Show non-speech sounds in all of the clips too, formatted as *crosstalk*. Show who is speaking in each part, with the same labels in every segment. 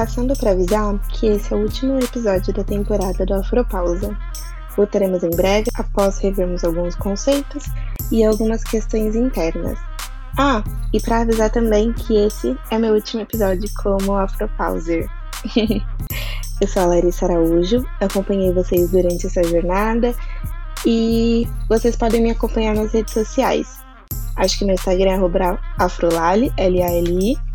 Speaker 1: Passando para avisar que esse é o último episódio da temporada do Afropausa. Voltaremos em breve após revermos alguns conceitos e algumas questões internas. Ah, e para avisar também que esse é meu último episódio como Afropauser. *laughs* Eu sou a Larissa Araújo, acompanhei vocês durante essa jornada e vocês podem me acompanhar nas redes sociais. Acho que meu Instagram é afrolali, L-A-L-I.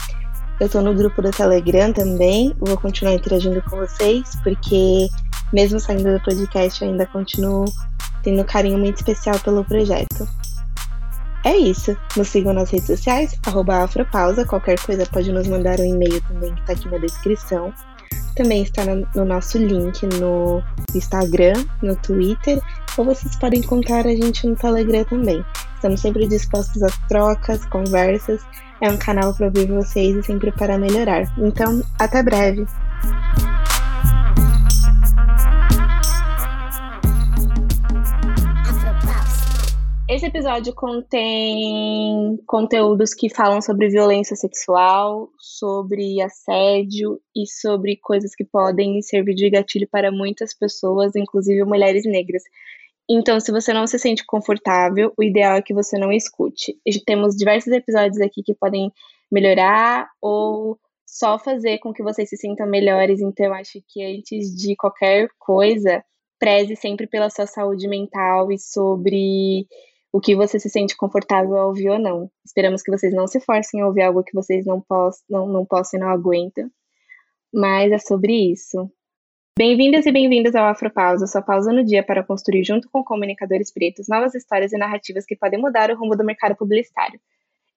Speaker 1: Eu tô no grupo do Telegram também, vou continuar interagindo com vocês, porque mesmo saindo do podcast, eu ainda continuo tendo um carinho muito especial pelo projeto. É isso. Nos sigam nas redes sociais, afropausa. Qualquer coisa pode nos mandar um e-mail também que está aqui na descrição. Também está no nosso link no Instagram, no Twitter, ou vocês podem encontrar a gente no Telegram também. Estamos sempre dispostos a trocas, conversas. É um canal para ouvir vocês e sempre para melhorar. Então, até breve! Esse episódio contém conteúdos que falam sobre violência sexual, sobre assédio e sobre coisas que podem servir de gatilho para muitas pessoas, inclusive mulheres negras. Então, se você não se sente confortável, o ideal é que você não escute. Temos diversos episódios aqui que podem melhorar ou só fazer com que vocês se sintam melhores. Então, acho que antes de qualquer coisa, preze sempre pela sua saúde mental e sobre o que você se sente confortável a ouvir ou não. Esperamos que vocês não se forcem a ouvir algo que vocês não, poss não, não possam e não aguentam. Mas é sobre isso. Bem-vindas e bem-vindas ao Afropausa, sua pausa no dia para construir, junto com comunicadores pretos, novas histórias e narrativas que podem mudar o rumo do mercado publicitário.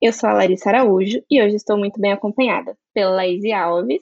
Speaker 1: Eu sou a Larissa Araújo e hoje estou muito bem acompanhada pela Laís Alves.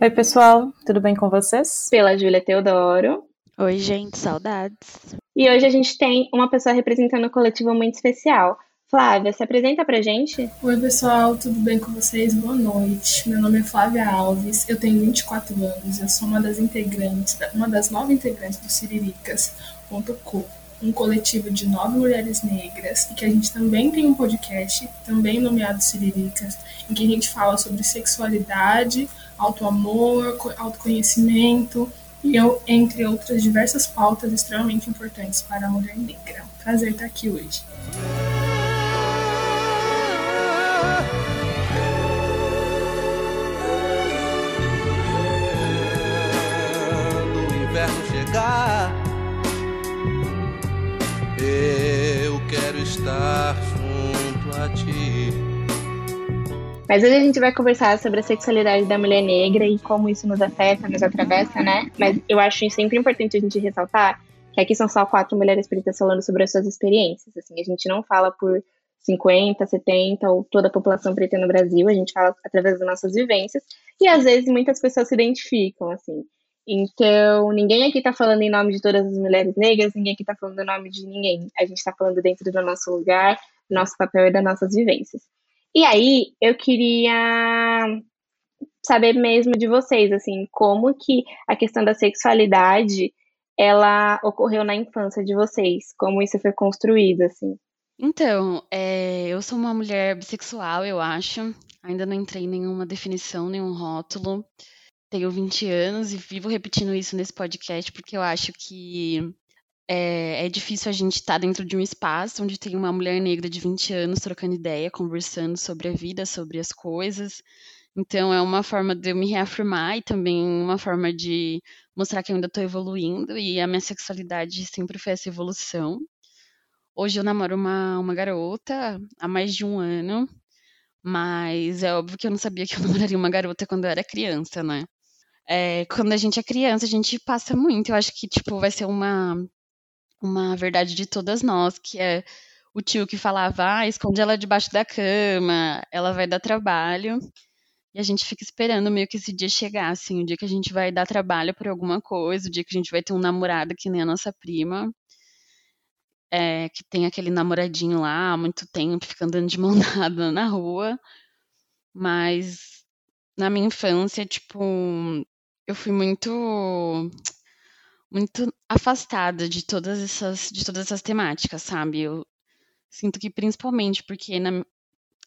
Speaker 2: Oi, pessoal, tudo bem com vocês?
Speaker 1: Pela Júlia Teodoro.
Speaker 3: Oi, gente, saudades.
Speaker 1: E hoje a gente tem uma pessoa representando o coletivo muito especial. Flávia, se apresenta pra gente.
Speaker 4: Oi, pessoal, tudo bem com vocês? Boa noite. Meu nome é Flávia Alves, eu tenho 24 anos, eu sou uma das integrantes, uma das nove integrantes do Siriricas.co, um coletivo de nove mulheres negras, e que a gente também tem um podcast, também nomeado Siriricas, em que a gente fala sobre sexualidade, auto-amor, autoconhecimento e eu, entre outras diversas pautas extremamente importantes para a mulher negra. Prazer estar aqui hoje.
Speaker 5: Quando o inverno chegar, eu quero estar junto a ti.
Speaker 1: Mas hoje a gente vai conversar sobre a sexualidade da mulher negra e como isso nos afeta, nos atravessa, né? Mas eu acho sempre importante a gente ressaltar que aqui são só quatro mulheres pretas falando sobre as suas experiências. Assim, a gente não fala por 50, 70 ou toda a população preta no Brasil, a gente fala através das nossas vivências e às vezes muitas pessoas se identificam, assim. Então, ninguém aqui tá falando em nome de todas as mulheres negras, ninguém aqui tá falando em nome de ninguém. A gente tá falando dentro do nosso lugar, nosso papel e das nossas vivências. E aí, eu queria saber mesmo de vocês, assim, como que a questão da sexualidade ela ocorreu na infância de vocês, como isso foi construído, assim.
Speaker 3: Então, é, eu sou uma mulher bissexual, eu acho. Ainda não entrei em nenhuma definição, nenhum rótulo. Tenho 20 anos e vivo repetindo isso nesse podcast porque eu acho que é, é difícil a gente estar tá dentro de um espaço onde tem uma mulher negra de 20 anos trocando ideia, conversando sobre a vida, sobre as coisas. Então, é uma forma de eu me reafirmar e também uma forma de mostrar que eu ainda estou evoluindo e a minha sexualidade sempre foi essa evolução. Hoje eu namoro uma, uma garota há mais de um ano, mas é óbvio que eu não sabia que eu *laughs* namoraria uma garota quando eu era criança, né? É, quando a gente é criança, a gente passa muito. Eu acho que, tipo, vai ser uma uma verdade de todas nós, que é o tio que falava, ah, esconde ela debaixo da cama, ela vai dar trabalho. E a gente fica esperando meio que esse dia chegar, assim, o dia que a gente vai dar trabalho por alguma coisa, o dia que a gente vai ter um namorado que nem a nossa prima, é, que tem aquele namoradinho lá há muito tempo, fica andando de mão *laughs* dada na rua. Mas na minha infância, tipo, eu fui muito muito afastada de todas essas de todas essas temáticas, sabe? Eu sinto que principalmente porque na,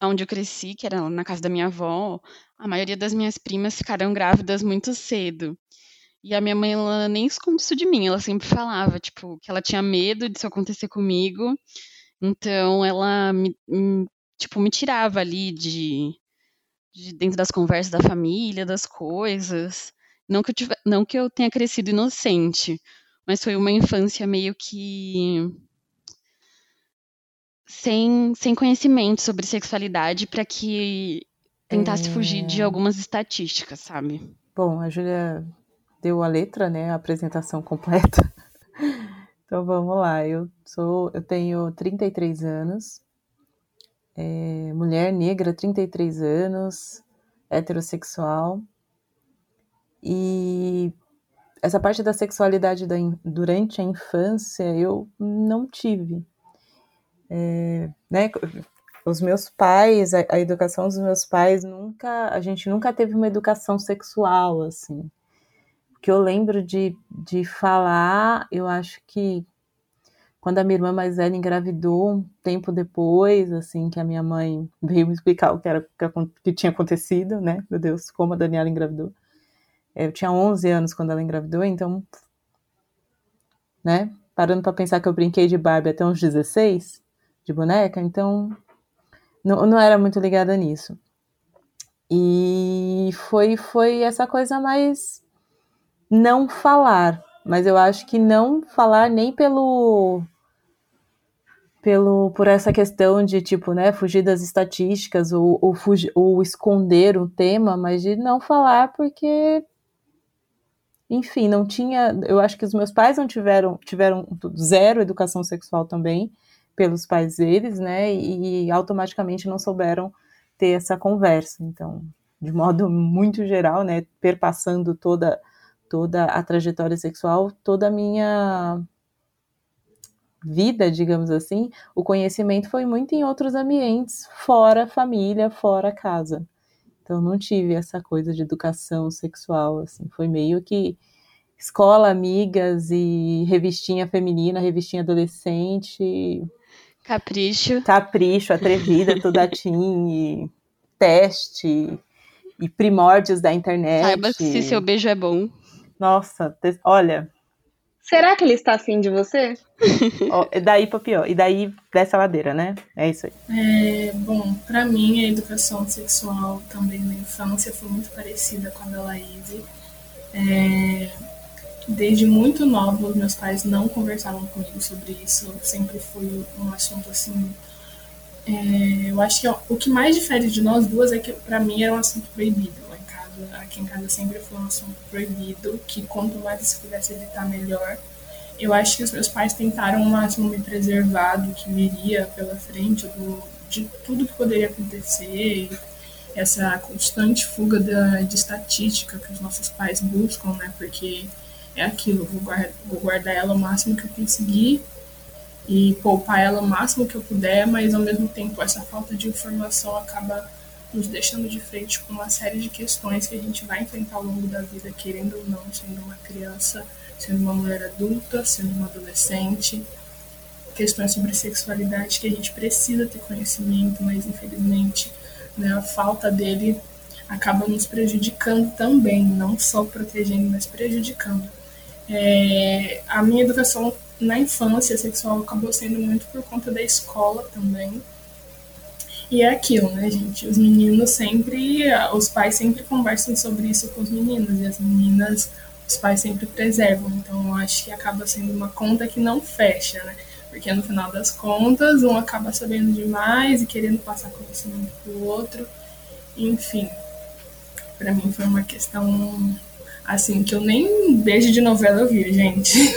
Speaker 3: onde eu cresci, que era na casa da minha avó, a maioria das minhas primas ficaram grávidas muito cedo. E a minha mãe, ela nem esconde isso de mim, ela sempre falava, tipo, que ela tinha medo disso acontecer comigo. Então, ela me, tipo, me tirava ali de, de dentro das conversas da família, das coisas. Não que eu, tive, não que eu tenha crescido inocente, mas foi uma infância meio que sem, sem conhecimento sobre sexualidade para que tentasse é... fugir de é. algumas estatísticas, sabe?
Speaker 2: Bom, a Júlia deu a letra, né, a apresentação completa. *laughs* então vamos lá. Eu sou, eu tenho 33 anos, é, mulher negra, 33 anos, heterossexual. E essa parte da sexualidade da, durante a infância eu não tive. É, né, os meus pais, a, a, educação dos meus pais nunca, a gente nunca teve uma educação sexual assim que eu lembro de, de falar, eu acho que quando a minha irmã mais velha engravidou, um tempo depois, assim, que a minha mãe *laughs* veio me explicar o que, era, que tinha acontecido, né? Meu Deus, como a Daniela engravidou. Eu tinha 11 anos quando ela engravidou, então, né? Parando para pensar que eu brinquei de Barbie até uns 16, de boneca, então não, não era muito ligada nisso. E foi, foi essa coisa mais não falar, mas eu acho que não falar nem pelo pelo por essa questão de tipo, né, fugir das estatísticas ou, ou, fugir, ou esconder o tema, mas de não falar porque enfim, não tinha, eu acho que os meus pais não tiveram tiveram zero educação sexual também pelos pais deles, né, e, e automaticamente não souberam ter essa conversa. Então, de modo muito geral, né, perpassando toda toda a trajetória sexual, toda a minha vida, digamos assim, o conhecimento foi muito em outros ambientes, fora família, fora casa. Então não tive essa coisa de educação sexual, assim, foi meio que escola, amigas e revistinha feminina, revistinha adolescente.
Speaker 3: Capricho.
Speaker 2: Capricho, atrevida, *laughs* toda teen, e teste e primórdios da internet.
Speaker 3: Saiba se seu beijo é bom.
Speaker 2: Nossa, olha.
Speaker 1: Será que ele está afim de você? *laughs*
Speaker 2: Ó, daí pra pior. E daí dessa ladeira, né? É isso aí.
Speaker 4: É, bom, para mim a educação sexual também na infância foi muito parecida com a da Laís. É, desde muito nova, os meus pais não conversavam comigo sobre isso. Sempre foi um assunto assim. É, eu acho que ó, o que mais difere de nós duas é que para mim era um assunto proibido aqui em casa sempre foi um assunto proibido, que quanto mais se pudesse evitar, melhor. Eu acho que os meus pais tentaram ao máximo me preservar do que viria pela frente, do, de tudo que poderia acontecer, essa constante fuga da, de estatística que os nossos pais buscam, né? Porque é aquilo, vou guardar, vou guardar ela o máximo que eu conseguir e poupar ela o máximo que eu puder, mas ao mesmo tempo essa falta de informação acaba nos deixando de frente com uma série de questões que a gente vai enfrentar ao longo da vida, querendo ou não, sendo uma criança, sendo uma mulher adulta, sendo uma adolescente. Questões sobre sexualidade que a gente precisa ter conhecimento, mas infelizmente né, a falta dele acaba nos prejudicando também, não só protegendo, mas prejudicando. É, a minha educação na infância sexual acabou sendo muito por conta da escola também, e é aquilo, né, gente? Os meninos sempre, os pais sempre conversam sobre isso com os meninos e as meninas, os pais sempre preservam. Então, eu acho que acaba sendo uma conta que não fecha, né? Porque no final das contas, um acaba sabendo demais e querendo passar conhecimento pro outro. Enfim, para mim foi uma questão assim que eu nem beijo de novela eu vi, gente.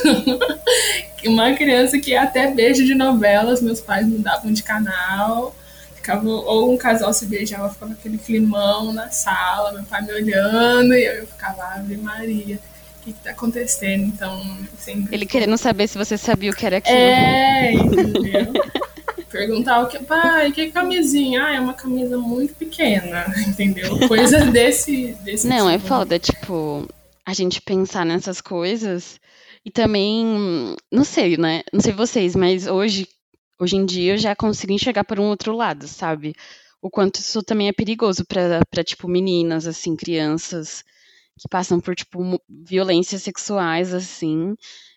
Speaker 4: *laughs* uma criança que até beijo de novelas meus pais mudavam de canal ficava, ou um casal se beijava, ficava aquele climão na sala, meu pai me olhando, e eu ficava, Ave Maria, o que, que tá acontecendo? Então, sempre.
Speaker 3: Ele querendo saber se você sabia o que era aquilo.
Speaker 4: É, entendeu? *laughs* Perguntar o que, pai, que camisinha? Ah, é uma camisa muito pequena, *laughs* entendeu? Coisa desse, desse
Speaker 3: Não, é tipo. é foda, tipo, a gente pensar nessas coisas. E também, não sei, né? Não sei vocês, mas hoje Hoje em dia eu já consigo enxergar por um outro lado, sabe? o quanto isso também é perigoso para tipo meninas assim, crianças que passam por tipo violências sexuais assim.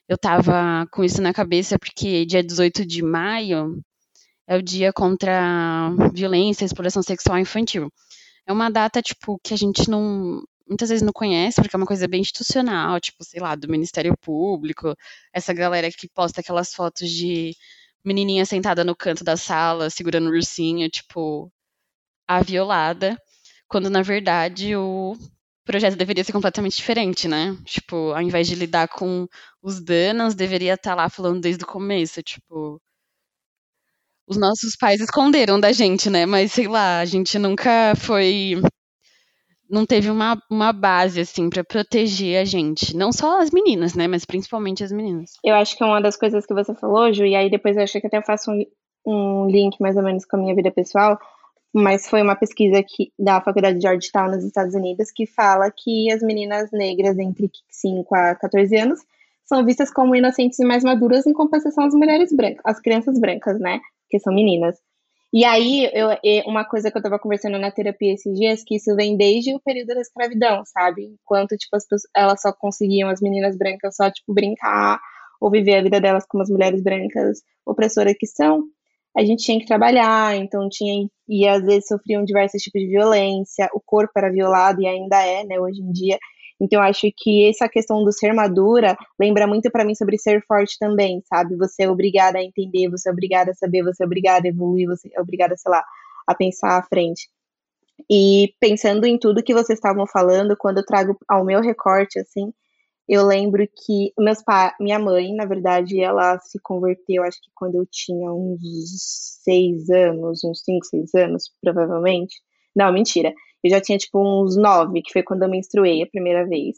Speaker 3: Eu tava com isso na cabeça porque dia 18 de maio é o dia contra a violência e exploração sexual infantil. É uma data tipo que a gente não muitas vezes não conhece, porque é uma coisa bem institucional, tipo, sei lá, do Ministério Público, essa galera que posta aquelas fotos de menininha sentada no canto da sala, segurando o ursinho, tipo, a violada, quando na verdade o projeto deveria ser completamente diferente, né? Tipo, ao invés de lidar com os danos, deveria estar tá lá falando desde o começo, tipo, os nossos pais esconderam da gente, né? Mas sei lá, a gente nunca foi não teve uma, uma base, assim, para proteger a gente. Não só as meninas, né? Mas principalmente as meninas.
Speaker 1: Eu acho que é uma das coisas que você falou, Ju, e aí depois eu acho que até faço um, um link mais ou menos com a minha vida pessoal, mas foi uma pesquisa que, da Faculdade de Georgetown, nos Estados Unidos, que fala que as meninas negras entre 5 a 14 anos são vistas como inocentes e mais maduras em compensação às mulheres brancas, as crianças brancas, né? Que são meninas. E aí, eu, uma coisa que eu tava conversando na terapia esses dias, que isso vem desde o período da escravidão, sabe? Enquanto, tipo, as pessoas, elas só conseguiam, as meninas brancas, só, tipo, brincar ou viver a vida delas como as mulheres brancas opressoras que são, a gente tinha que trabalhar, então tinha, e às vezes sofriam diversos tipos de violência, o corpo era violado e ainda é, né, hoje em dia, então, acho que essa questão do ser madura lembra muito para mim sobre ser forte também, sabe? Você é obrigada a entender, você é obrigada a saber, você é obrigada a evoluir, você é obrigada, sei lá, a pensar à frente. E pensando em tudo que vocês estavam falando, quando eu trago ao meu recorte, assim, eu lembro que meus pais, minha mãe, na verdade, ela se converteu, acho que quando eu tinha uns seis anos, uns cinco, seis anos, provavelmente. Não, mentira. Eu já tinha, tipo, uns nove, que foi quando eu menstruei a primeira vez.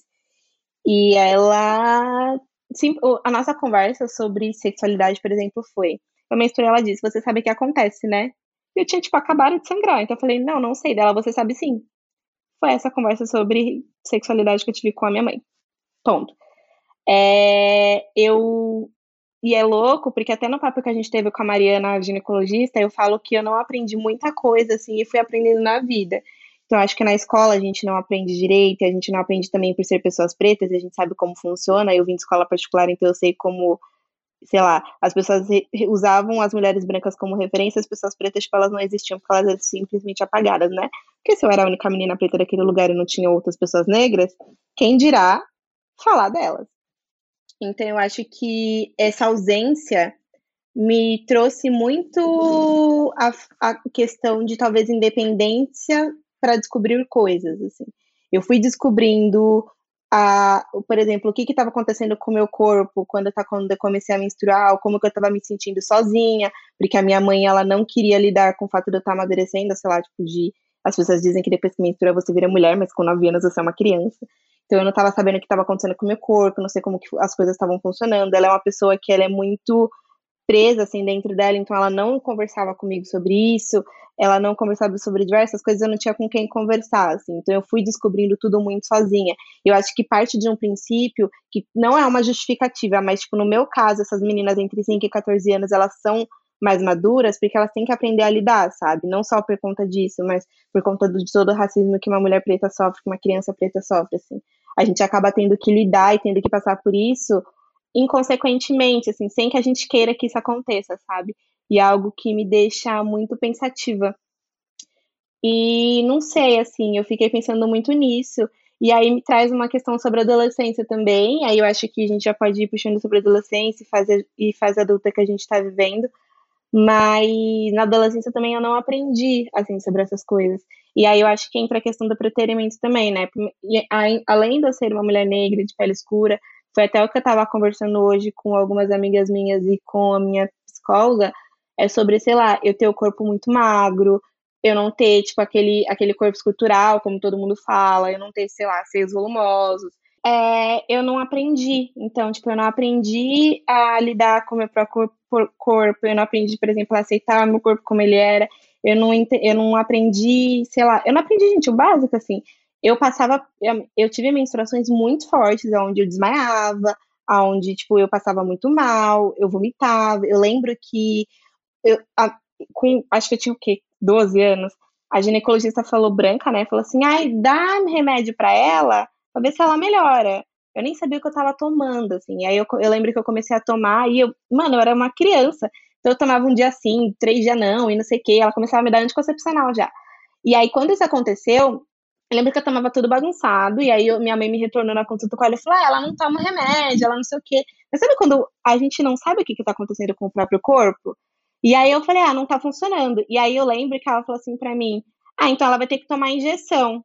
Speaker 1: E ela. Sim, a nossa conversa sobre sexualidade, por exemplo, foi. Eu menstruei, ela disse: Você sabe o que acontece, né? Eu tinha, tipo, acabado de sangrar. Então eu falei: Não, não sei dela, você sabe sim. Foi essa conversa sobre sexualidade que eu tive com a minha mãe. Ponto. É, eu. E é louco, porque até no papo que a gente teve com a Mariana, a ginecologista, eu falo que eu não aprendi muita coisa, assim, e fui aprendendo na vida. Então, acho que na escola a gente não aprende direito, a gente não aprende também por ser pessoas pretas, a gente sabe como funciona. Eu vim de escola particular, então eu sei como, sei lá, as pessoas usavam as mulheres brancas como referência, as pessoas pretas, tipo, elas não existiam porque elas eram simplesmente apagadas, né? Porque se eu era a única menina preta daquele lugar e não tinha outras pessoas negras, quem dirá falar delas? Então, eu acho que essa ausência me trouxe muito a, a questão de talvez independência para descobrir coisas, assim. Eu fui descobrindo, a, por exemplo, o que estava acontecendo com o meu corpo quando, tá, quando eu comecei a menstruar, como que eu estava me sentindo sozinha, porque a minha mãe, ela não queria lidar com o fato de eu estar tá amadurecendo, sei lá, tipo, de... As pessoas dizem que depois que menstrua você vira mulher, mas com 9 anos você é uma criança. Então eu não estava sabendo o que estava acontecendo com o meu corpo, não sei como que as coisas estavam funcionando. Ela é uma pessoa que ela é muito presa assim dentro dela, então ela não conversava comigo sobre isso, ela não conversava sobre diversas coisas, eu não tinha com quem conversar, assim. Então eu fui descobrindo tudo muito sozinha. Eu acho que parte de um princípio que não é uma justificativa, mas tipo no meu caso, essas meninas entre 5 e 14 anos, elas são mais maduras porque elas têm que aprender a lidar, sabe? Não só por conta disso, mas por conta de todo o racismo que uma mulher preta sofre, que uma criança preta sofre, assim. A gente acaba tendo que lidar e tendo que passar por isso inconsequentemente, assim, sem que a gente queira que isso aconteça, sabe? E é algo que me deixa muito pensativa. E não sei, assim, eu fiquei pensando muito nisso. E aí me traz uma questão sobre adolescência também. Aí eu acho que a gente já pode ir puxando sobre adolescência e fase, e fase adulta que a gente está vivendo. Mas na adolescência também eu não aprendi, assim, sobre essas coisas. E aí eu acho que entra a questão do preterimento também, né? E, além de eu ser uma mulher negra, de pele escura, foi até o que eu estava conversando hoje com algumas amigas minhas e com a minha psicóloga, é sobre, sei lá, eu ter o corpo muito magro, eu não ter, tipo, aquele, aquele corpo escultural, como todo mundo fala, eu não ter, sei lá, seios volumosos. É, eu não aprendi. Então, tipo, eu não aprendi a lidar com o meu próprio corpo, eu não aprendi, por exemplo, a aceitar o meu corpo como ele era, eu não, eu não aprendi, sei lá, eu não aprendi, gente, o básico, assim eu passava, eu tive menstruações muito fortes, onde eu desmaiava, onde, tipo, eu passava muito mal, eu vomitava. Eu lembro que, eu, a, com, acho que eu tinha o quê? 12 anos. a ginecologista falou branca, né? Falou assim: ai, dá remédio para ela, pra ver se ela melhora. Eu nem sabia o que eu tava tomando, assim. Aí eu, eu lembro que eu comecei a tomar e eu, mano, eu era uma criança. Então eu tomava um dia sim, três dias não, e não sei o quê. Ela começava a me dar anticoncepcional já. E aí, quando isso aconteceu, eu lembro que eu tomava tudo bagunçado, e aí eu, minha mãe me retornou na consulta com ela e falou: ah, ela não toma remédio, ela não sei o quê. Mas sabe quando a gente não sabe o que, que tá acontecendo com o próprio corpo? E aí eu falei: ah, não tá funcionando. E aí eu lembro que ela falou assim pra mim: ah, então ela vai ter que tomar injeção.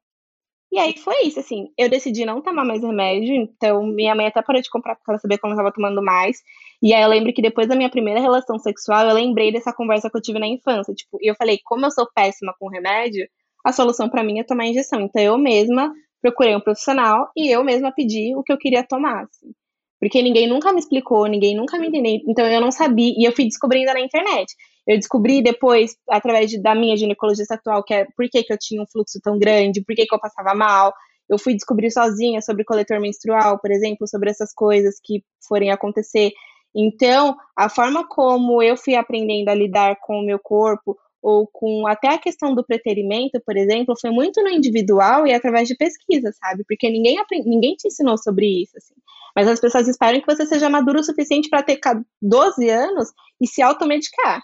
Speaker 1: E aí foi isso, assim, eu decidi não tomar mais remédio, então minha mãe até parou de comprar porque ela sabia que eu estava tomando mais. E aí eu lembro que depois da minha primeira relação sexual, eu lembrei dessa conversa que eu tive na infância, tipo, e eu falei, como eu sou péssima com remédio, a solução para mim é tomar injeção. Então eu mesma procurei um profissional e eu mesma pedi o que eu queria tomar, assim. Porque ninguém nunca me explicou, ninguém nunca me entendeu, então eu não sabia, e eu fui descobrindo na internet. Eu descobri depois, através de, da minha ginecologista atual, que é por que, que eu tinha um fluxo tão grande, por que, que eu passava mal. Eu fui descobrir sozinha sobre coletor menstrual, por exemplo, sobre essas coisas que forem acontecer. Então, a forma como eu fui aprendendo a lidar com o meu corpo, ou com até a questão do preterimento, por exemplo, foi muito no individual e através de pesquisa, sabe? Porque ninguém, ninguém te ensinou sobre isso, assim. Mas as pessoas esperam que você seja maduro o suficiente para ter 12 anos e se automedicar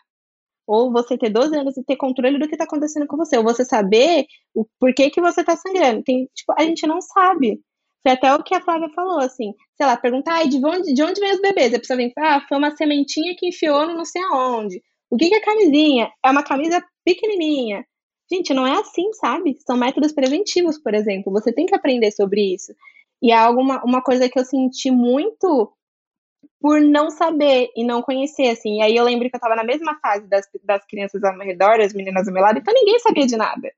Speaker 1: ou você ter 12 anos e ter controle do que está acontecendo com você, ou você saber o porquê que você está sangrando. Tem, tipo, a gente não sabe. Foi até o que a Flávia falou, assim, sei lá, perguntar, ah, de onde, de onde vem os bebês? A pessoa vem, ah, foi uma sementinha que enfiou no não sei aonde. O que, é camisinha? É uma camisa pequenininha. Gente, não é assim, sabe? São métodos preventivos, por exemplo. Você tem que aprender sobre isso. E é alguma uma coisa que eu senti muito por não saber e não conhecer, assim. E aí eu lembro que eu tava na mesma fase das, das crianças ao meu redor, as meninas ao meu lado, então ninguém sabia de nada.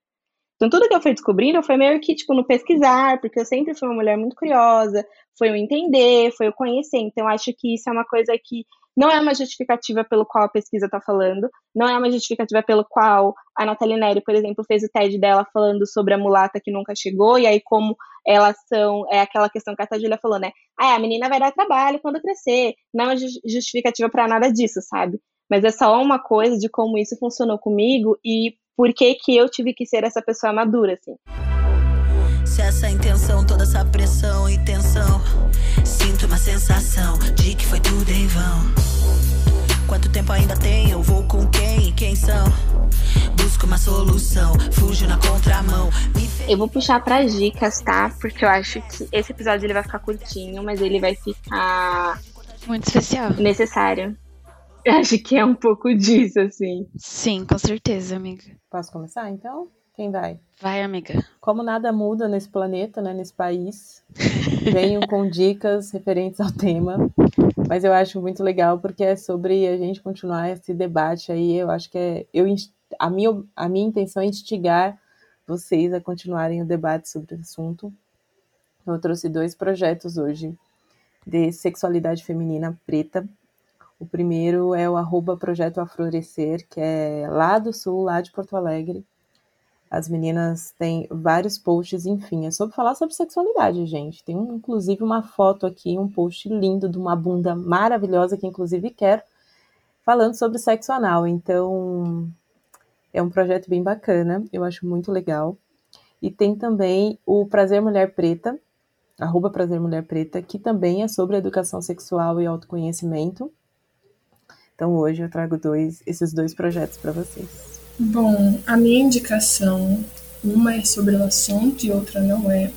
Speaker 1: Então tudo que eu fui descobrindo foi meio que, tipo, no pesquisar, porque eu sempre fui uma mulher muito curiosa, foi o entender, foi o conhecer. Então acho que isso é uma coisa que não é uma justificativa pelo qual a pesquisa está falando, não é uma justificativa pelo qual a Nathalie Neri, por exemplo, fez o TED dela falando sobre a mulata que nunca chegou, e aí como elas são, é aquela questão que a Julia falou, né? Ah, a menina vai dar trabalho quando crescer. Não é uma justificativa para nada disso, sabe? Mas é só uma coisa de como isso funcionou comigo e por que que eu tive que ser essa pessoa madura, assim. Se essa intenção, toda essa pressão e tensão, sinto uma sensação de que foi tudo em vão. Quanto tempo ainda tem? Eu vou com quem? Quem são? Busco uma solução, fujo na contramão. Eu vou puxar para dicas, tá? Porque eu acho que esse episódio ele vai ficar curtinho, mas ele vai ficar
Speaker 3: muito especial.
Speaker 1: Necessário. Eu acho que é um pouco disso, assim.
Speaker 3: Sim, com certeza, amiga.
Speaker 2: Posso começar, então? Quem vai?
Speaker 3: Vai, amiga.
Speaker 2: Como nada muda nesse planeta, né, nesse país, *laughs* venho com dicas referentes ao tema. Mas eu acho muito legal porque é sobre a gente continuar esse debate aí. Eu acho que é eu a minha a minha intenção é instigar vocês a continuarem o debate sobre o assunto. Eu trouxe dois projetos hoje de sexualidade feminina preta. O primeiro é o arroba Projeto Aflorescer, que é lá do sul, lá de Porto Alegre as meninas têm vários posts, enfim, é sobre falar sobre sexualidade, gente. Tem inclusive uma foto aqui, um post lindo de uma bunda maravilhosa que inclusive quero, falando sobre sexo anal. Então, é um projeto bem bacana, eu acho muito legal. E tem também o Prazer Mulher Preta, arroba Prazer Mulher Preta, que também é sobre educação sexual e autoconhecimento. Então hoje eu trago dois, esses dois projetos para vocês.
Speaker 4: Bom, a minha indicação, uma é sobre o assunto e outra não é.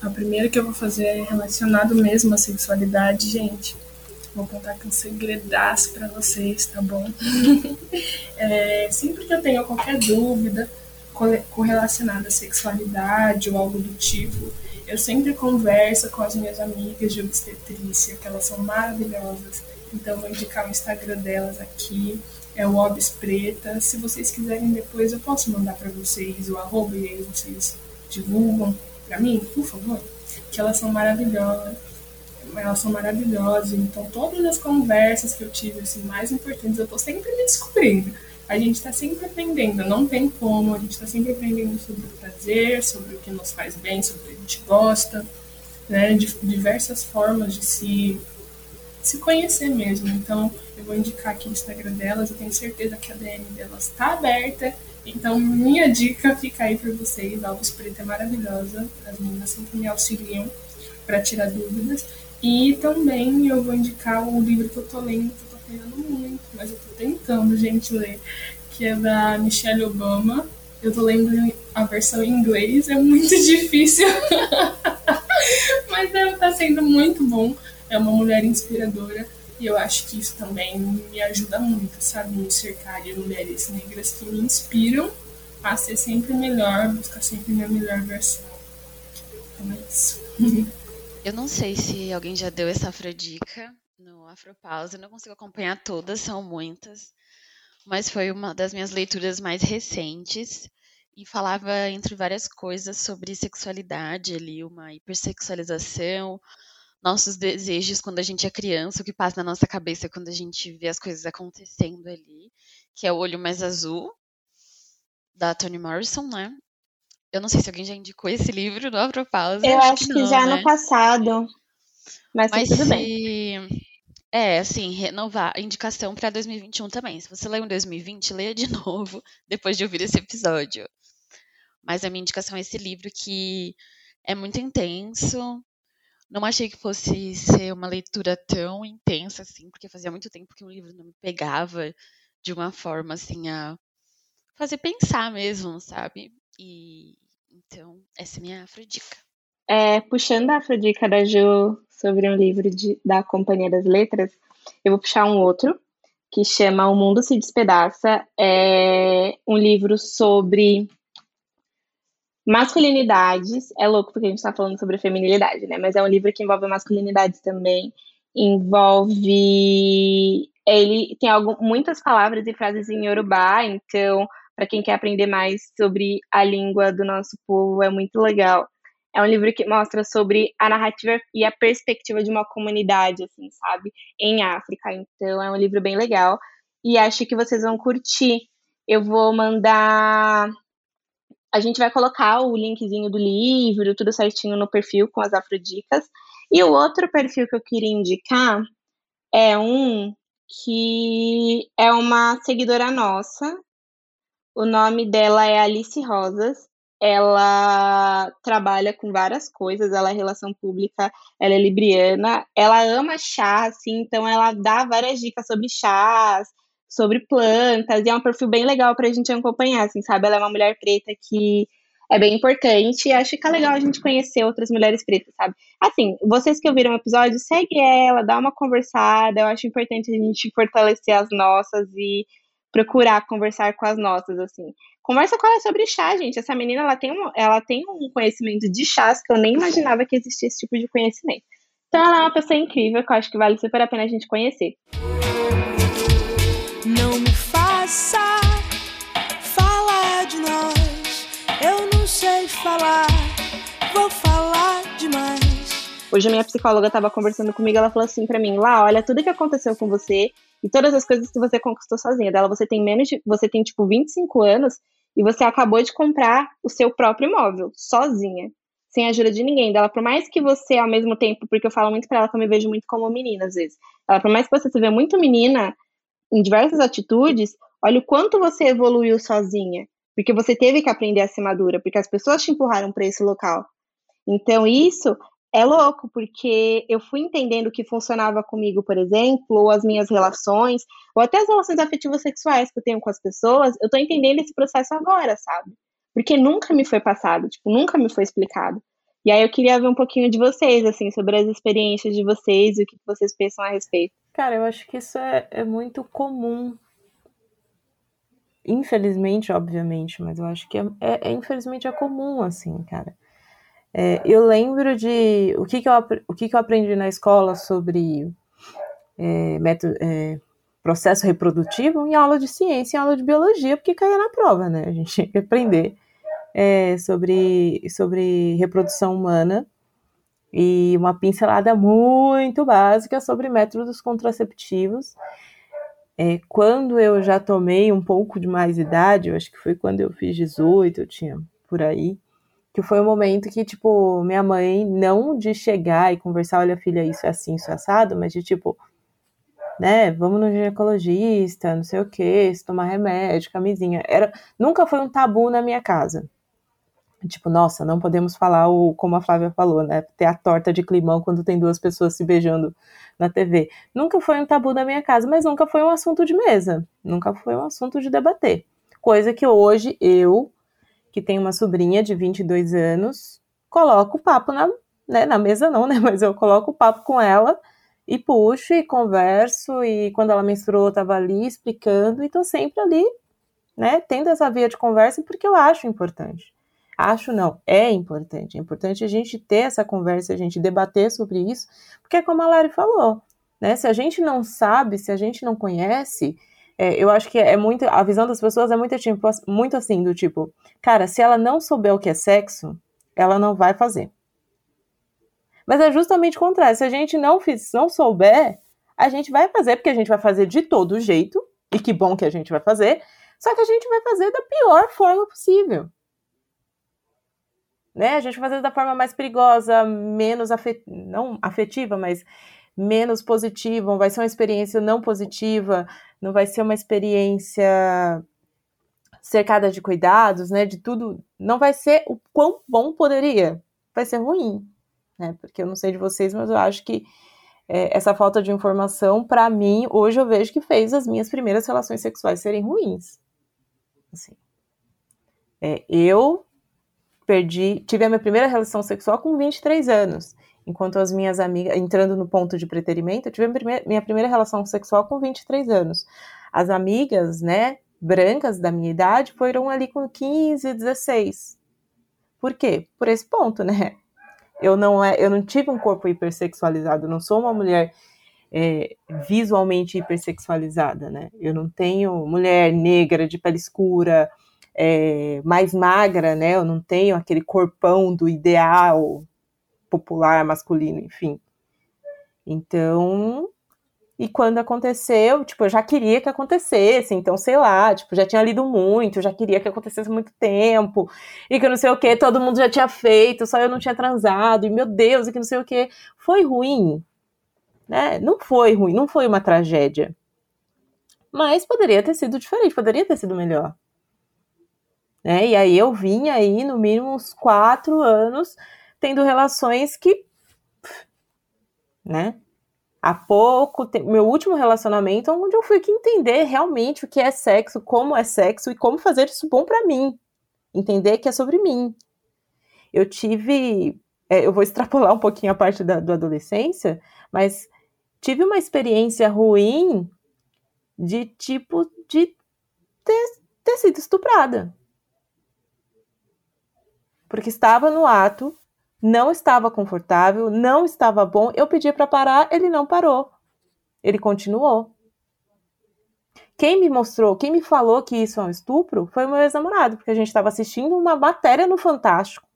Speaker 4: A primeira que eu vou fazer é relacionado mesmo à sexualidade, gente. Vou contar aqui um segredaço para vocês, tá bom? *laughs* é, sempre que eu tenho qualquer dúvida correlacionada à sexualidade ou algo do tipo, eu sempre converso com as minhas amigas de obstetrícia, que elas são maravilhosas. Então, vou indicar o Instagram delas aqui é o Obs Preta. Se vocês quiserem depois, eu posso mandar para vocês o arroba e aí vocês divulgam para mim, por favor. Que elas são maravilhosas. Elas são maravilhosas. Então, todas as conversas que eu tive, assim, mais importantes, eu tô sempre me descobrindo. A gente está sempre aprendendo, não tem como. A gente está sempre aprendendo sobre o prazer, sobre o que nos faz bem, sobre o que a gente gosta, né? De diversas formas de se se conhecer mesmo. Então, eu vou indicar aqui o Instagram delas. Eu tenho certeza que a DM delas está aberta Então, minha dica fica aí para vocês. Alves Preta é maravilhosa. As meninas sempre me auxiliam para tirar dúvidas. E também eu vou indicar o livro que eu tô lendo, que eu tô apanhando muito, mas eu tô tentando, gente, ler, que é da Michelle Obama. Eu tô lendo a versão em inglês, é muito *laughs* difícil. *laughs* mas é, tá sendo muito bom. É uma mulher inspiradora. E eu acho que isso também me ajuda muito, sabe? Me cercar de mulheres negras que me inspiram a ser sempre melhor, buscar sempre minha melhor versão. Então é isso. *laughs*
Speaker 3: Eu não sei se alguém já deu essa afrodica no Afropausa, não consigo acompanhar todas, são muitas, mas foi uma das minhas leituras mais recentes e falava entre várias coisas sobre sexualidade ali, uma hipersexualização, nossos desejos quando a gente é criança, o que passa na nossa cabeça quando a gente vê as coisas acontecendo ali, que é o olho mais azul, da Toni Morrison, né? Eu não sei se alguém já indicou esse livro no Afropausa.
Speaker 1: Eu acho, acho que, não, já né? no passado. Mas, mas tudo se... bem.
Speaker 3: É, assim, renovar a indicação para 2021 também. Se você leu em 2020, leia de *laughs* novo depois de ouvir esse episódio. Mas a minha indicação é esse livro que é muito intenso, não achei que fosse ser uma leitura tão intensa assim, porque fazia muito tempo que o livro não me pegava de uma forma assim a fazer pensar mesmo, sabe? E então essa é minha afrodica.
Speaker 1: É, puxando a afrodica da Ju sobre um livro de, da Companhia das Letras, eu vou puxar um outro que chama O Mundo se Despedaça. É um livro sobre Masculinidades, é louco porque a gente está falando sobre feminilidade, né? Mas é um livro que envolve masculinidades também, envolve. Ele tem algo, muitas palavras e frases em Yorubá, então, para quem quer aprender mais sobre a língua do nosso povo, é muito legal. É um livro que mostra sobre a narrativa e a perspectiva de uma comunidade, assim, sabe? Em África. Então, é um livro bem legal. E acho que vocês vão curtir. Eu vou mandar a gente vai colocar o linkzinho do livro, tudo certinho no perfil com as afrodicas. E o outro perfil que eu queria indicar é um que é uma seguidora nossa. O nome dela é Alice Rosas. Ela trabalha com várias coisas, ela é relação pública, ela é libriana, ela ama chá, assim, então ela dá várias dicas sobre chás, sobre plantas, e é um perfil bem legal para a gente acompanhar, assim, sabe? Ela é uma mulher preta que é bem importante e acho que é legal a gente conhecer outras mulheres pretas, sabe? Assim, vocês que ouviram o episódio, segue ela, dá uma conversada, eu acho importante a gente fortalecer as nossas e procurar conversar com as nossas, assim. Conversa com ela sobre chá, gente. Essa menina, ela tem um, ela tem um conhecimento de chás que eu nem imaginava que existia esse tipo de conhecimento. Então ela é uma pessoa incrível que eu acho que vale super a pena a gente conhecer. Hoje a minha psicóloga estava conversando comigo, ela falou assim para mim: "Lá, olha tudo que aconteceu com você e todas as coisas que você conquistou sozinha". Dela, você tem menos de, você tem tipo 25 anos e você acabou de comprar o seu próprio imóvel sozinha sem a ajuda de ninguém. Dela, por mais que você, ao mesmo tempo, porque eu falo muito para ela que eu me vejo muito como menina às vezes. Ela, por mais que você se vê muito menina, em diversas atitudes, olha o quanto você evoluiu sozinha, porque você teve que aprender a ser madura, porque as pessoas te empurraram para esse local. Então isso é louco, porque eu fui entendendo o que funcionava comigo, por exemplo, ou as minhas relações, ou até as relações afetivas sexuais que eu tenho com as pessoas, eu tô entendendo esse processo agora, sabe? Porque nunca me foi passado, tipo, nunca me foi explicado. E aí eu queria ver um pouquinho de vocês, assim, sobre as experiências de vocês e o que vocês pensam a respeito.
Speaker 2: Cara, eu acho que isso é, é muito comum. Infelizmente, obviamente, mas eu acho que é, é, é infelizmente é comum, assim, cara. É, eu lembro de o que, que, eu, o que, que eu aprendi na escola sobre é, método, é, processo reprodutivo em aula de ciência, em aula de biologia, porque caía na prova, né? A gente tinha que aprender é, sobre, sobre reprodução humana e uma pincelada muito básica sobre métodos contraceptivos. É, quando eu já tomei um pouco de mais idade, eu acho que foi quando eu fiz 18, eu tinha por aí, que foi o um momento que, tipo, minha mãe, não de chegar e conversar, olha, filha, isso é assim, isso é assado, mas de tipo, né? Vamos no ginecologista, não sei o que, se tomar remédio, camisinha. Era, nunca foi um tabu na minha casa. Tipo, nossa, não podemos falar o, como a Flávia falou, né? Ter a torta de climão quando tem duas pessoas se beijando na TV. Nunca foi um tabu na minha casa, mas nunca foi um assunto de mesa. Nunca foi um assunto de debater. Coisa que hoje eu, que tenho uma sobrinha de 22 anos, coloco o papo na, né, na mesa não, né? *laughs* Mas eu coloco o papo com ela e puxo e converso. E quando ela menstruou, eu tava ali explicando e tô sempre ali, né? Tendo essa via de conversa porque eu acho importante. Acho não, é importante. É importante a gente ter essa conversa, a gente debater sobre isso, porque é como a Lari falou, né? Se a gente não sabe, se a gente não conhece, é, eu acho que é muito. A visão das pessoas é muito, tipo, muito assim, do tipo, cara, se ela não souber o que é sexo, ela não vai fazer. Mas é justamente o contrário. Se a gente não, fiz, não souber, a gente vai fazer, porque a gente vai fazer de todo jeito, e que bom que a gente vai fazer, só que a gente vai fazer da pior forma possível né? A gente vai fazer da forma mais perigosa, menos afet... não afetiva, mas menos positiva, vai ser uma experiência não positiva, não vai ser uma experiência cercada de cuidados, né? De tudo, não vai ser o quão bom poderia, vai ser ruim, né? Porque eu não sei de vocês, mas eu acho que é, essa falta de informação, para mim, hoje eu vejo que fez as minhas primeiras relações sexuais serem ruins. Assim, é, eu perdi, tive a minha primeira relação sexual com 23 anos. Enquanto as minhas amigas, entrando no ponto de preterimento, eu tive minha primeira relação sexual com 23 anos. As amigas, né, brancas da minha idade foram ali com 15, 16. Por quê? Por esse ponto, né? Eu não, é, eu não tive um corpo hipersexualizado, não sou uma mulher é, visualmente hipersexualizada, né? Eu não tenho mulher negra de pele escura, é, mais magra, né? Eu não tenho aquele corpão do ideal popular masculino, enfim. Então, e quando aconteceu, tipo, eu já queria que acontecesse, então, sei lá, tipo, já tinha lido muito, já queria que acontecesse há muito tempo, e que não sei o que, todo mundo já tinha feito, só eu não tinha transado, e meu Deus, e que não sei o que. Foi ruim, né? Não foi ruim, não foi uma tragédia. Mas poderia ter sido diferente, poderia ter sido melhor. Né? E aí eu vim aí, no mínimo, uns quatro anos tendo relações que. Né? Há pouco, meu último relacionamento, onde eu fui que entender realmente o que é sexo, como é sexo e como fazer isso bom para mim. Entender que é sobre mim. Eu tive. É, eu vou extrapolar um pouquinho a parte da do adolescência, mas tive uma experiência ruim de tipo de ter, ter sido estuprada porque estava no ato, não estava confortável, não estava bom. Eu pedi para parar, ele não parou. Ele continuou. Quem me mostrou, quem me falou que isso é um estupro foi o meu ex-namorado, porque a gente estava assistindo uma matéria no Fantástico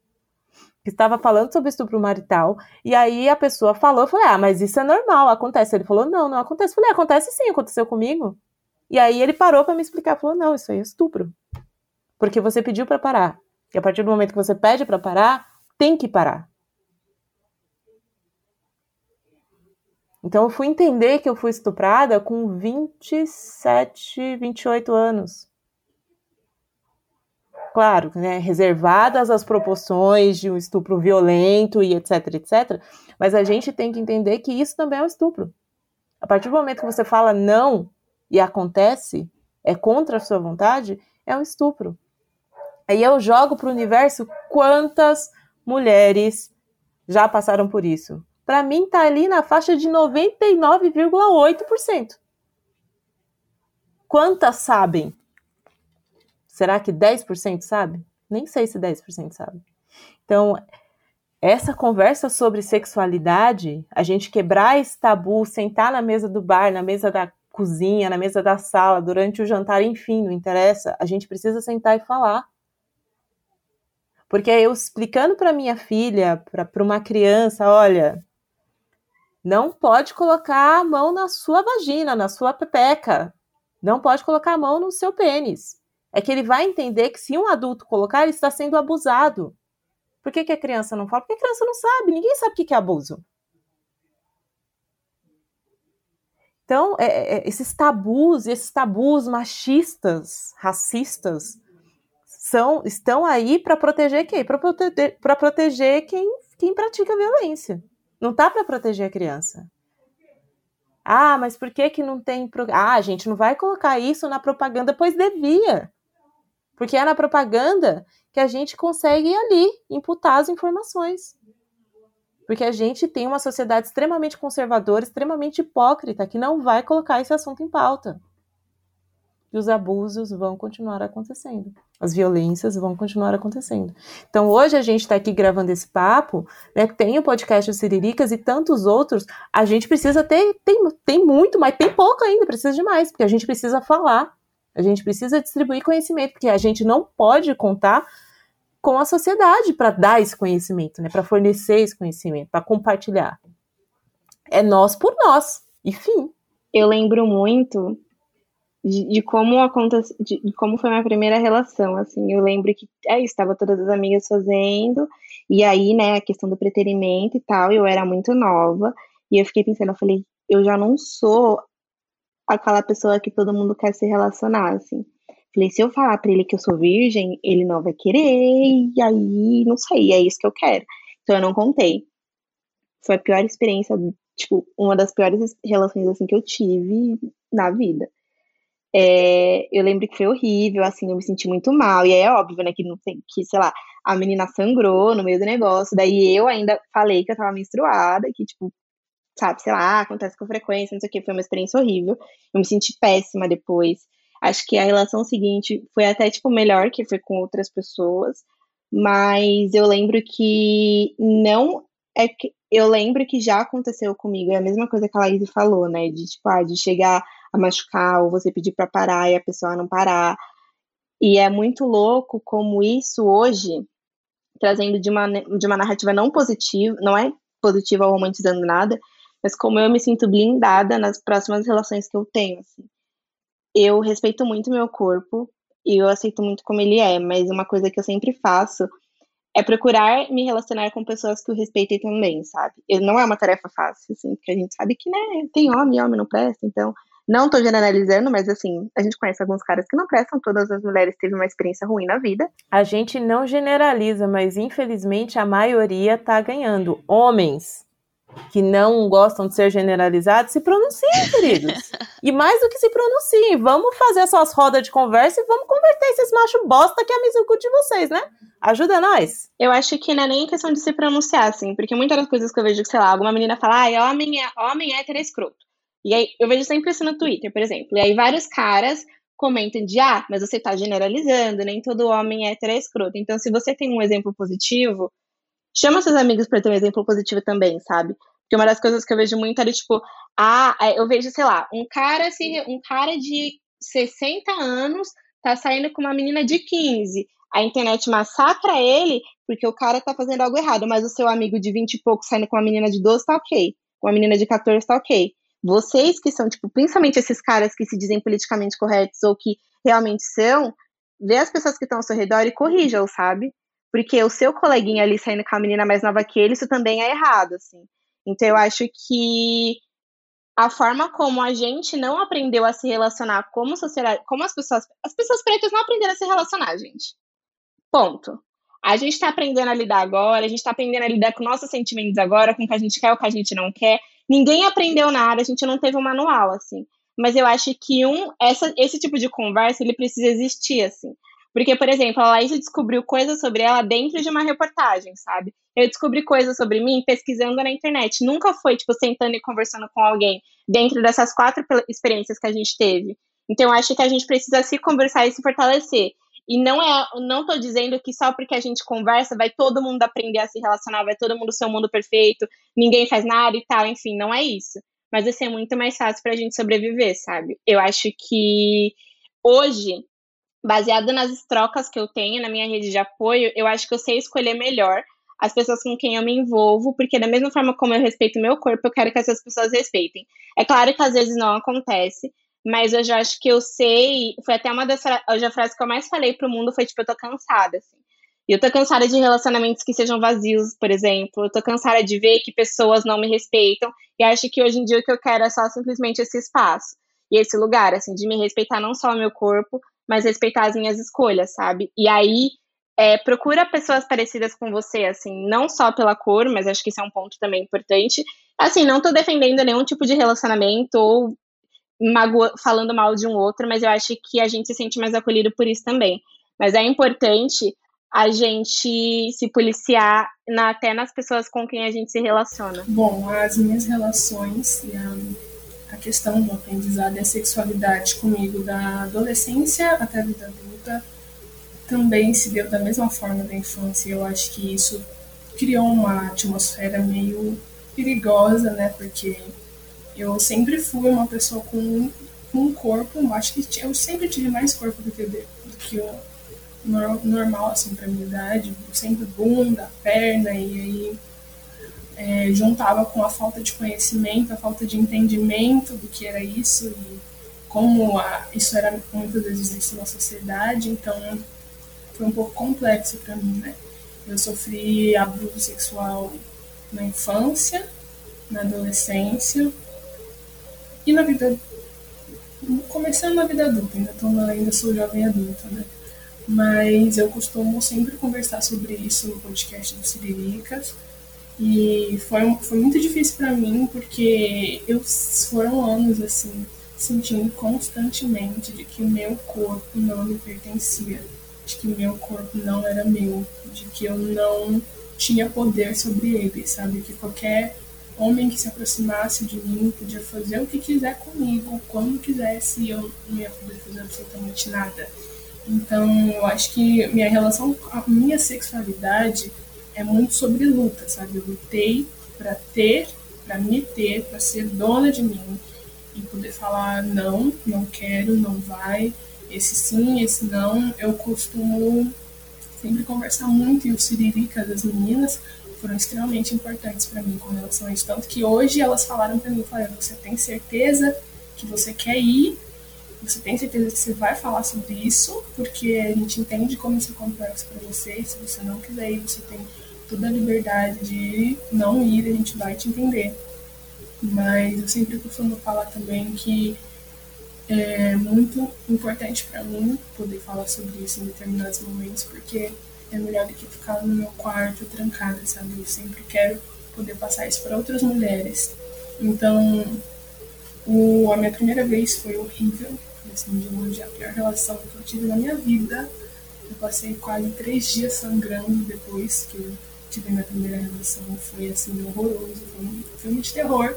Speaker 2: que estava falando sobre estupro marital, e aí a pessoa falou, eu falei, ah, mas isso é normal, acontece. Ele falou, não, não acontece. Eu falei, acontece sim, aconteceu comigo. E aí ele parou para me explicar, falou, não, isso aí é estupro. Porque você pediu para parar. E a partir do momento que você pede para parar, tem que parar. Então eu fui entender que eu fui estuprada com 27, 28 anos. Claro, né, reservadas as proporções de um estupro violento e etc, etc. Mas a gente tem que entender que isso também é um estupro. A partir do momento que você fala não e acontece, é contra a sua vontade, é um estupro. Aí eu jogo para o universo quantas mulheres já passaram por isso. Para mim tá ali na faixa de 99,8%. Quantas sabem? Será que 10% sabe? Nem sei se 10% sabe. Então, essa conversa sobre sexualidade, a gente quebrar esse tabu, sentar na mesa do bar, na mesa da cozinha, na mesa da sala, durante o jantar, enfim, não interessa, a gente precisa sentar e falar. Porque eu explicando para minha filha, para uma criança, olha, não pode colocar a mão na sua vagina, na sua pepeca. Não pode colocar a mão no seu pênis. É que ele vai entender que se um adulto colocar, ele está sendo abusado. Por que, que a criança não fala? Porque a criança não sabe, ninguém sabe o que é abuso. Então, é, é, esses tabus, esses tabus machistas, racistas, são, estão aí para proteger quem? Para proteger, proteger quem, quem pratica violência. Não tá para proteger a criança. Ah, mas por que que não tem... Pro... Ah, a gente não vai colocar isso na propaganda, pois devia. Porque é na propaganda que a gente consegue ali imputar as informações. Porque a gente tem uma sociedade extremamente conservadora, extremamente hipócrita, que não vai colocar esse assunto em pauta. Os abusos vão continuar acontecendo. As violências vão continuar acontecendo. Então, hoje a gente está aqui gravando esse papo, né? Tem o podcast do Siriricas e tantos outros. A gente precisa ter, tem, tem muito, mas tem pouco ainda, precisa de mais, porque a gente precisa falar. A gente precisa distribuir conhecimento, porque a gente não pode contar com a sociedade para dar esse conhecimento, né? Para fornecer esse conhecimento, para compartilhar. É nós por nós. E fim.
Speaker 1: Eu lembro muito de, de como acontece, de, de, como foi minha primeira relação, assim. Eu lembro que é isso, estava todas as amigas fazendo, e aí, né, a questão do preterimento e tal, eu era muito nova, e eu fiquei pensando, eu falei, eu já não sou aquela pessoa que todo mundo quer se relacionar, assim. Falei, se eu falar pra ele que eu sou virgem, ele não vai querer, e aí, não sei, é isso que eu quero. Então eu não contei. Foi a pior experiência, tipo, uma das piores relações, assim, que eu tive na vida. É, eu lembro que foi horrível, assim, eu me senti muito mal, e é óbvio, né, que não tem, que, sei lá, a menina sangrou no meio do negócio, daí eu ainda falei que eu tava menstruada, que, tipo, sabe, sei lá, acontece com frequência, não sei o que, foi uma experiência horrível, eu me senti péssima depois, Acho que a relação seguinte foi até, tipo, melhor, que foi com outras pessoas. Mas eu lembro que não é que eu lembro que já aconteceu comigo, é a mesma coisa que a Laís falou, né? De tipo, ah, de chegar a machucar ou você pedir para parar e a pessoa não parar. E é muito louco como isso hoje, trazendo de uma, de uma narrativa não positiva, não é positiva ou romantizando nada, mas como eu me sinto blindada nas próximas relações que eu tenho, assim eu respeito muito meu corpo e eu aceito muito como ele é, mas uma coisa que eu sempre faço é procurar me relacionar com pessoas que o respeitem também, sabe? Não é uma tarefa fácil, assim, porque a gente sabe que, né, tem homem, homem não presta, então, não tô generalizando, mas assim, a gente conhece alguns caras que não prestam, todas as mulheres teve uma experiência ruim na vida.
Speaker 2: A gente não generaliza, mas infelizmente a maioria tá ganhando. Homens, que não gostam de ser generalizados, se pronunciem, queridos. *laughs* e mais do que se pronunciem, vamos fazer essas rodas de conversa e vamos converter esses machos bosta que é a Mizuku de vocês, né? Ajuda nós.
Speaker 1: Eu acho que não é nem questão de se pronunciar, assim, porque muitas das coisas que eu vejo, sei lá, alguma menina fala, ai, homem é, homem é hétero escroto. E aí, eu vejo sempre isso no Twitter, por exemplo. E aí, vários caras comentam de, ah, mas você tá generalizando, nem todo homem é hétero é escroto. Então, se você tem um exemplo positivo, chama seus amigos para ter um exemplo positivo também, sabe? Porque uma das coisas que eu vejo muito é tipo, ah, é, eu vejo, sei lá, um cara se um cara de 60 anos tá saindo com uma menina de 15. A internet massacra ele porque o cara tá fazendo algo errado, mas o seu amigo de 20 e pouco saindo com uma menina de 12 tá ok. Uma menina de 14 tá ok. Vocês que são, tipo, principalmente esses caras que se dizem politicamente corretos ou que realmente são, vê as pessoas que estão ao seu redor e corrijam, sabe? Porque o seu coleguinha ali saindo com a menina mais nova que ele, isso também é errado, assim. Então eu acho que a forma como a gente não aprendeu a se relacionar como sociedade, como as pessoas, as pessoas pretas não aprenderam a se relacionar, gente. Ponto. A gente está aprendendo a lidar agora, a gente está aprendendo a lidar com nossos sentimentos agora, com o que a gente quer, o que a gente não quer. Ninguém aprendeu nada, a gente não teve um manual, assim. Mas eu acho que um, essa, esse tipo de conversa, ele precisa existir, assim. Porque, por exemplo, a Laís descobriu coisas sobre ela dentro de uma reportagem, sabe? Eu descobri coisas sobre mim pesquisando na internet. Nunca foi, tipo, sentando e conversando com alguém dentro dessas quatro experiências que a gente teve. Então, acho que a gente precisa se conversar e se fortalecer. E não é, não tô dizendo que só porque a gente conversa vai todo mundo aprender a se relacionar, vai todo mundo ser um mundo perfeito, ninguém faz nada e tal, enfim, não é isso. Mas vai ser muito mais fácil pra gente sobreviver, sabe? Eu acho que hoje baseado nas trocas que eu tenho na minha rede de apoio, eu acho que eu sei escolher melhor as pessoas com quem eu me envolvo, porque da mesma forma como eu respeito meu corpo, eu quero que essas pessoas respeitem. É claro que às vezes não acontece, mas eu já acho que eu sei, foi até uma das hoje a frase que eu mais falei pro mundo foi tipo, eu tô cansada, assim. E eu tô cansada de relacionamentos que sejam vazios, por exemplo. Eu tô cansada de ver que pessoas não me respeitam. E acho que hoje em dia o que eu quero é só simplesmente esse espaço e esse lugar, assim, de me respeitar não só o meu corpo, mas respeitar as minhas escolhas, sabe? E aí, é, procura pessoas parecidas com você, assim, não só pela cor, mas acho que isso é um ponto também importante. Assim, não tô defendendo nenhum tipo de relacionamento ou magua, falando mal de um outro, mas eu acho que a gente se sente mais acolhido por isso também. Mas é importante a gente se policiar na, até nas pessoas com quem a gente se relaciona.
Speaker 4: Bom, as minhas relações e a a questão do aprendizado e a sexualidade comigo da adolescência até a vida adulta também se deu da mesma forma da infância. Eu acho que isso criou uma atmosfera meio perigosa, né? Porque eu sempre fui uma pessoa com, com um corpo, eu acho que eu sempre tive mais corpo do que, do que o normal, assim, pra minha idade. Sempre bunda, perna, e aí é, juntava com a falta de conhecimento, a falta de entendimento do que era isso e como a, isso era muitas vezes visto na sociedade, então foi um pouco complexo para mim, né? Eu sofri abuso sexual na infância, na adolescência e na vida começando na vida adulta, ainda, tô, ainda sou jovem adulta, né? Mas eu costumo sempre conversar sobre isso no podcast do Siriricas e foi, foi muito difícil para mim, porque eu foram anos assim, sentindo constantemente de que o meu corpo não me pertencia, de que meu corpo não era meu, de que eu não tinha poder sobre ele, sabe? Que qualquer homem que se aproximasse de mim podia fazer o que quiser comigo, quando quisesse, e eu não ia poder fazer absolutamente nada. Então, eu acho que minha relação com a minha sexualidade é muito sobre luta, sabe? Eu lutei para ter, para me ter, para ser dona de mim e poder falar não, não quero, não vai, esse sim, esse não. Eu costumo sempre conversar muito e o Siririca das meninas foram extremamente importantes para mim com relação a isso. Tanto que hoje elas falaram para mim, falaram, você tem certeza que você quer ir? Você tem certeza que você vai falar sobre isso? Porque a gente entende como isso é complexo para você. E se você não quiser ir, você tem toda a liberdade de não ir, a gente vai te entender. Mas eu sempre costumo falar também que é muito importante para mim poder falar sobre isso em determinados momentos, porque é melhor do que ficar no meu quarto trancada, sabe? Eu sempre quero poder passar isso para outras mulheres. Então, o, a minha primeira vez foi horrível, assim, de longe a pior relação que eu tive na minha vida. Eu passei quase três dias sangrando depois que eu tive minha primeira relação foi assim horroroso, foi um filme de terror.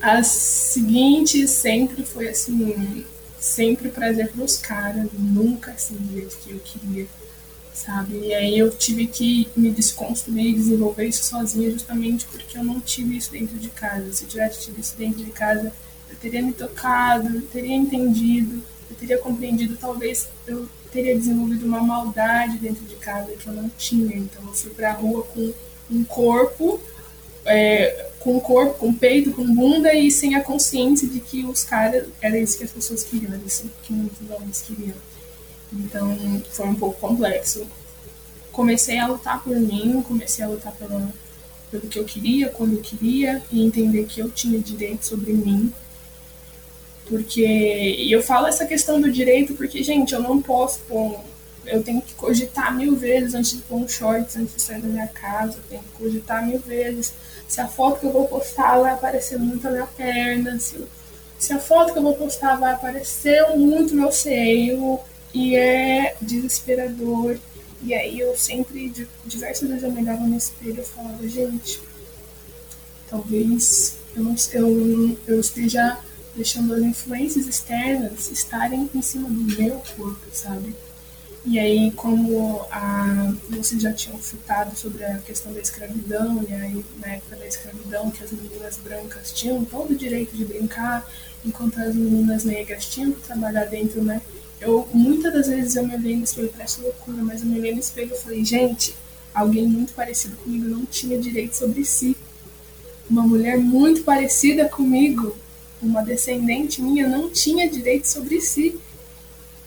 Speaker 4: As seguintes sempre foi assim, sempre prazer pros caras, nunca assim do jeito que eu queria, sabe? E aí eu tive que me desconstruir e desenvolver isso sozinha justamente porque eu não tive isso dentro de casa. Se eu tivesse tido isso dentro de casa, eu teria me tocado, eu teria entendido, eu teria compreendido, talvez eu teria desenvolvido uma maldade dentro de casa que eu não tinha. Então eu fui pra rua com um corpo, é, com corpo, com peito, com bunda e sem a consciência de que os caras, era isso que as pessoas queriam, era isso que muitos homens queriam. Então foi um pouco complexo. Comecei a lutar por mim, comecei a lutar pelo pelo que eu queria, quando eu queria, e entender que eu tinha direito sobre mim, porque. E eu falo essa questão do direito porque, gente, eu não posso pôr. Eu tenho que cogitar mil vezes antes de pôr um shorts, antes de sair da minha casa. Eu tenho que cogitar mil vezes se a foto que eu vou postar vai aparecer muito a minha perna, se, se a foto que eu vou postar vai aparecer muito meu seio. E é desesperador. E aí eu sempre, diversas vezes eu me olhava no espelho e falava, gente, talvez eu, não, eu, eu esteja deixando as influências externas estarem em cima do meu corpo, sabe? E aí, como a, vocês já tinham citado sobre a questão da escravidão, e aí na época da escravidão que as meninas brancas tinham todo o direito de brincar, enquanto as meninas negras tinham que trabalhar dentro, né? Eu, muitas das vezes eu me olhei no espelho, parece loucura, mas eu me olhei no espelho e falei, gente, alguém muito parecido comigo não tinha direito sobre si. Uma mulher muito parecida comigo uma descendente minha não tinha direito sobre si.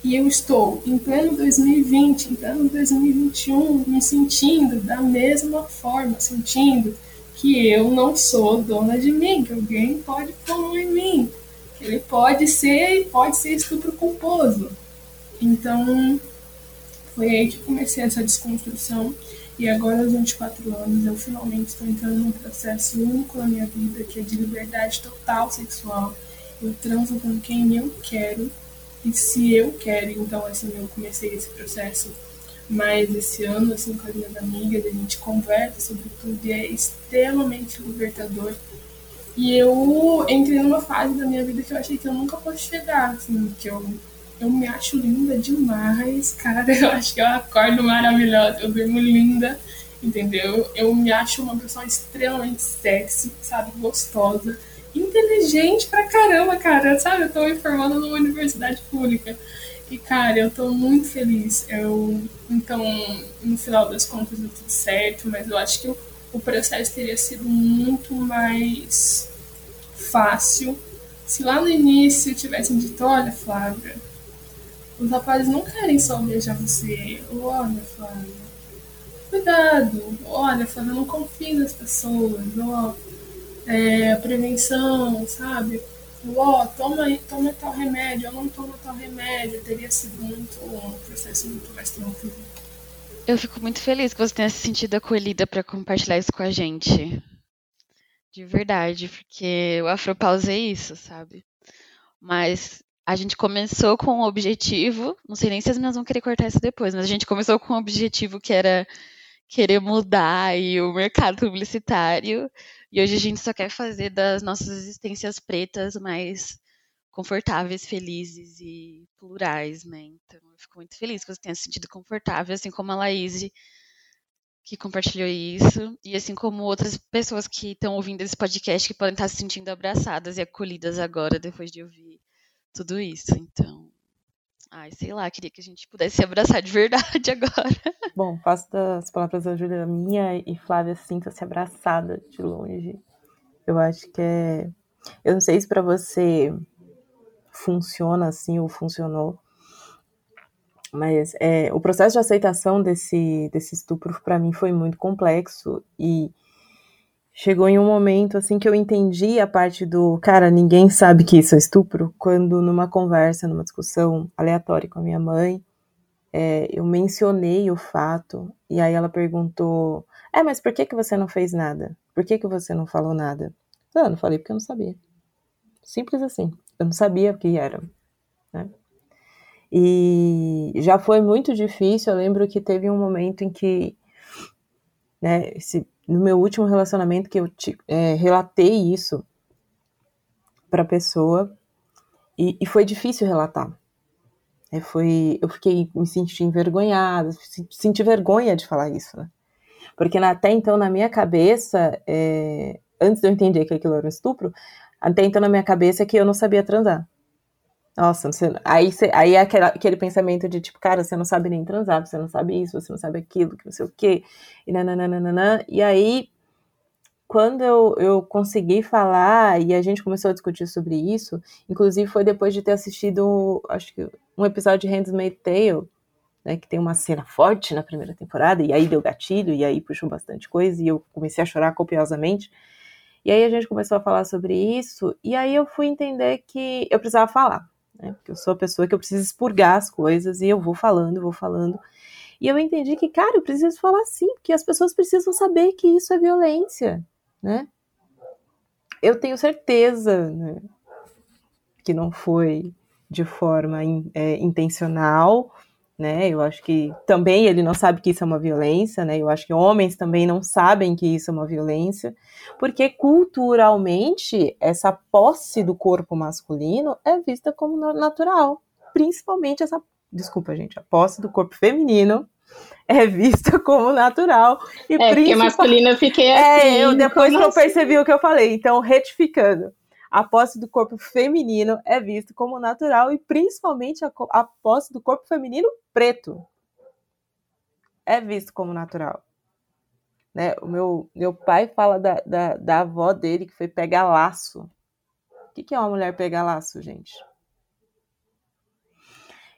Speaker 4: E eu estou em pleno 2020, em pleno 2021, me sentindo da mesma forma, sentindo que eu não sou dona de mim, que alguém pode pôr em mim, que ele pode ser e pode ser estupro culposo. Então, foi aí que comecei essa desconstrução. E agora, aos 24 anos, eu finalmente estou entrando num processo único na minha vida, que é de liberdade total sexual. Eu transo com quem eu quero, e se eu quero, então, assim, eu comecei esse processo mais esse ano, assim, com as minhas amigas, a gente conversa sobre tudo e é extremamente libertador. E eu entrei numa fase da minha vida que eu achei que eu nunca fosse chegar, assim, que eu eu me acho linda demais, cara. *laughs* Eu acho que eu acordo maravilhosa, eu durmo linda, entendeu? Eu me acho uma pessoa extremamente sexy, sabe? Gostosa, inteligente pra caramba, cara. Sabe? Eu tô me formando numa universidade pública. E, cara, eu tô muito feliz. Eu, então, no final das contas, deu tudo certo, mas eu acho que o, o processo teria sido muito mais fácil se lá no início tivessem dito: olha, Flávia os rapazes não querem só beijar você. Olha, Flávia, cuidado. Olha, Flávia, não confie nas pessoas. Ó, é, prevenção, sabe? Ó, toma, toma tal remédio, eu não tomo tal remédio. Teria sido muito um processo muito mais tranquilo.
Speaker 3: Eu fico muito feliz que você tenha se sentido acolhida para compartilhar isso com a gente. De verdade, porque o Afropause é isso, sabe? Mas a gente começou com um objetivo, não sei nem se as meninas vão querer cortar isso depois, mas a gente começou com um objetivo que era querer mudar e o mercado publicitário, e hoje a gente só quer fazer das nossas existências pretas mais confortáveis, felizes e plurais, né? Então, eu fico muito feliz que você tenha se sentido confortável, assim como a Laís, que compartilhou isso, e assim como outras pessoas que estão ouvindo esse podcast que podem estar se sentindo abraçadas e acolhidas agora, depois de ouvir tudo isso. Então, ai, sei lá, queria que a gente pudesse se abraçar de verdade *laughs* agora.
Speaker 2: Bom, faço das palavras da Júlia minha e Flávia sinta-se abraçada de longe. Eu acho que é. Eu não sei se para você funciona assim ou funcionou, mas é, o processo de aceitação desse, desse estupro para mim foi muito complexo e chegou em um momento assim que eu entendi a parte do cara, ninguém sabe que isso é estupro, quando numa conversa, numa discussão aleatória com a minha mãe, é, eu mencionei o fato e aí ela perguntou: É, mas por que, que você não fez nada? Por que, que você não falou nada? Eu não falei porque eu não sabia. Simples assim. Eu não sabia o que era. Né? E já foi muito difícil. Eu lembro que teve um momento em que né, esse no meu último relacionamento que eu te, é, relatei isso para pessoa e, e, foi difícil relatar. É, foi, eu fiquei me senti envergonhada, senti vergonha de falar isso, né? Porque na, até então na minha cabeça, é, antes de eu entender que aquilo era um estupro, até então na minha cabeça é que eu não sabia transar. Nossa, você, aí, você, aí é aquele, aquele pensamento de tipo, cara, você não sabe nem transar, você não sabe isso, você não sabe aquilo, que não sei o quê, e nananana. E aí, quando eu, eu consegui falar e a gente começou a discutir sobre isso, inclusive foi depois de ter assistido, acho que um episódio de Handmaid's Tale, né, que tem uma cena forte na primeira temporada, e aí deu gatilho, e aí puxou bastante coisa, e eu comecei a chorar copiosamente. E aí a gente começou a falar sobre isso, e aí eu fui entender que eu precisava falar né? Porque eu sou a pessoa que eu preciso expurgar as coisas e eu vou falando, vou falando. E eu entendi que, cara, eu preciso falar sim, porque as pessoas precisam saber que isso é violência, né? Eu tenho certeza né, que não foi de forma in, é, intencional, né? Eu acho que também ele não sabe que isso é uma violência, né? Eu acho que homens também não sabem que isso é uma violência, porque culturalmente essa posse do corpo masculino é vista como natural, principalmente essa, desculpa gente, a posse do corpo feminino é vista *laughs* como natural
Speaker 1: e é, porque masculino eu fiquei
Speaker 2: assim. É, eu depois que eu assim? percebi o que eu falei, então retificando a posse do corpo feminino é vista como natural e principalmente a, a posse do corpo feminino preto é visto como natural. Né? O meu, meu pai fala da, da, da avó dele que foi pegar laço. O que, que é uma mulher pegar laço, gente?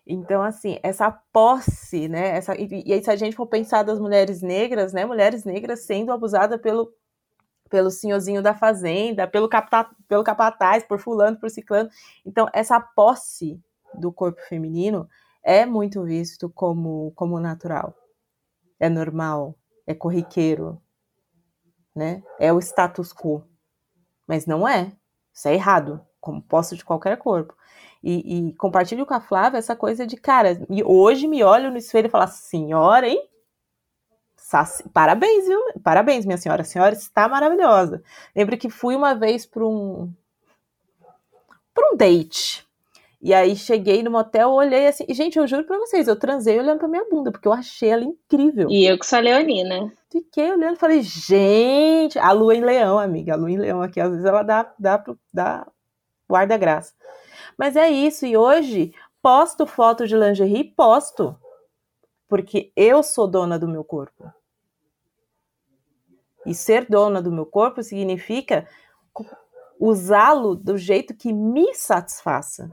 Speaker 2: Então, assim, essa posse, né? Essa, e, e aí, se a gente for pensar das mulheres negras, né? Mulheres negras sendo abusadas pelo, pelo senhorzinho da fazenda, pelo, capta, pelo capataz, por fulano, por ciclano. Então, essa posse do corpo feminino é muito visto como, como natural. É normal, é corriqueiro, né? É o status quo. Mas não é. Isso é errado, como posse de qualquer corpo. E, e compartilho com a Flávia essa coisa de, cara, hoje me olho no espelho e falo, senhora, hein? Parabéns, viu? Parabéns, minha senhora. A senhora está maravilhosa. Lembro que fui uma vez para um para um date. E aí cheguei no motel, olhei assim, gente, eu juro para vocês, eu transei olhando para minha bunda, porque eu achei ela incrível.
Speaker 1: E eu que sou leonina.
Speaker 2: Fiquei olhando e falei, gente, a lua em leão, amiga, a lua em leão aqui, às vezes ela dá, dá, dá guarda-graça. Mas é isso, e hoje posto foto de lingerie, posto. Porque eu sou dona do meu corpo. E ser dona do meu corpo significa usá-lo do jeito que me satisfaça.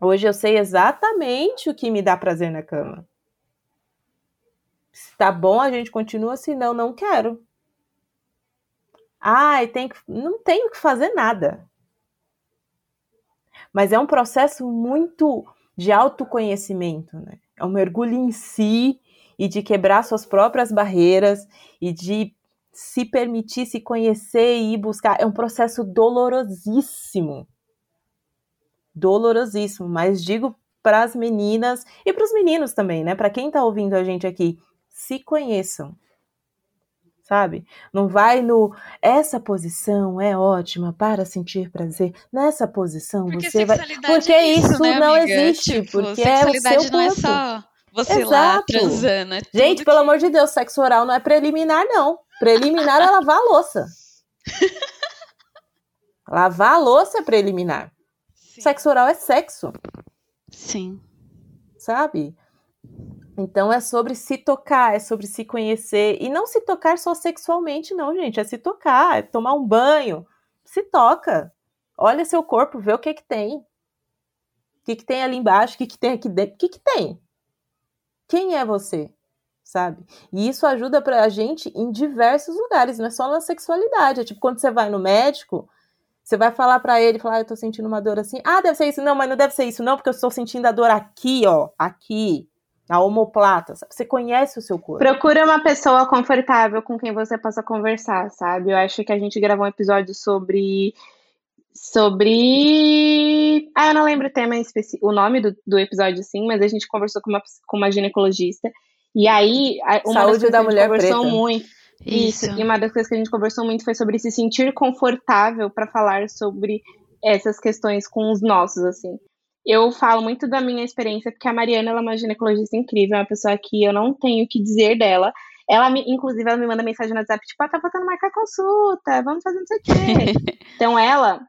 Speaker 2: Hoje eu sei exatamente o que me dá prazer na cama. Se tá bom, a gente continua, se não, não quero. Ai, tem que, não tenho que fazer nada. Mas é um processo muito de autoconhecimento, né? É um mergulho em si e de quebrar suas próprias barreiras e de se permitir se conhecer e ir buscar. É um processo dolorosíssimo. Dolorosíssimo, mas digo para as meninas e para os meninos também, né? Para quem está ouvindo a gente aqui, se conheçam sabe? Não vai no essa posição é ótima para sentir prazer. Nessa posição porque você vai porque é isso, né, não existe, tipo, porque é o seu
Speaker 3: não é só você Exato. lá transando. É
Speaker 2: Gente, pelo amor de Deus, sexo oral não é preliminar não. Preliminar é lavar a louça. *laughs* lavar a louça é preliminar. Sim. Sexo oral é sexo.
Speaker 3: Sim.
Speaker 2: Sabe? Então é sobre se tocar, é sobre se conhecer. E não se tocar só sexualmente, não, gente. É se tocar, é tomar um banho. Se toca. Olha seu corpo, vê o que que tem. O que, que tem ali embaixo, o que, que tem aqui dentro. O que, que tem? Quem é você? Sabe? E isso ajuda pra gente em diversos lugares, não é só na sexualidade. É tipo quando você vai no médico, você vai falar para ele, falar, ah, eu tô sentindo uma dor assim. Ah, deve ser isso. Não, mas não deve ser isso, não, porque eu estou sentindo a dor aqui, ó. Aqui a omoplata. Você conhece o seu corpo.
Speaker 1: Procura uma pessoa confortável com quem você possa conversar, sabe? Eu acho que a gente gravou um episódio sobre. Sobre. Ah, eu não lembro o tema específico, o nome do, do episódio, sim, mas a gente conversou com uma, com uma ginecologista. E aí, uma
Speaker 2: Saúde da mulher
Speaker 1: conversou
Speaker 2: preta.
Speaker 1: muito. Isso. Isso. E uma das coisas que a gente conversou muito foi sobre se sentir confortável para falar sobre essas questões com os nossos, assim eu falo muito da minha experiência, porque a Mariana ela é uma ginecologista incrível, é uma pessoa que eu não tenho o que dizer dela. Ela, me, inclusive, ela me manda mensagem no WhatsApp, tipo, ah, tá faltando marcar consulta, vamos fazer não sei o quê. *laughs* então, ela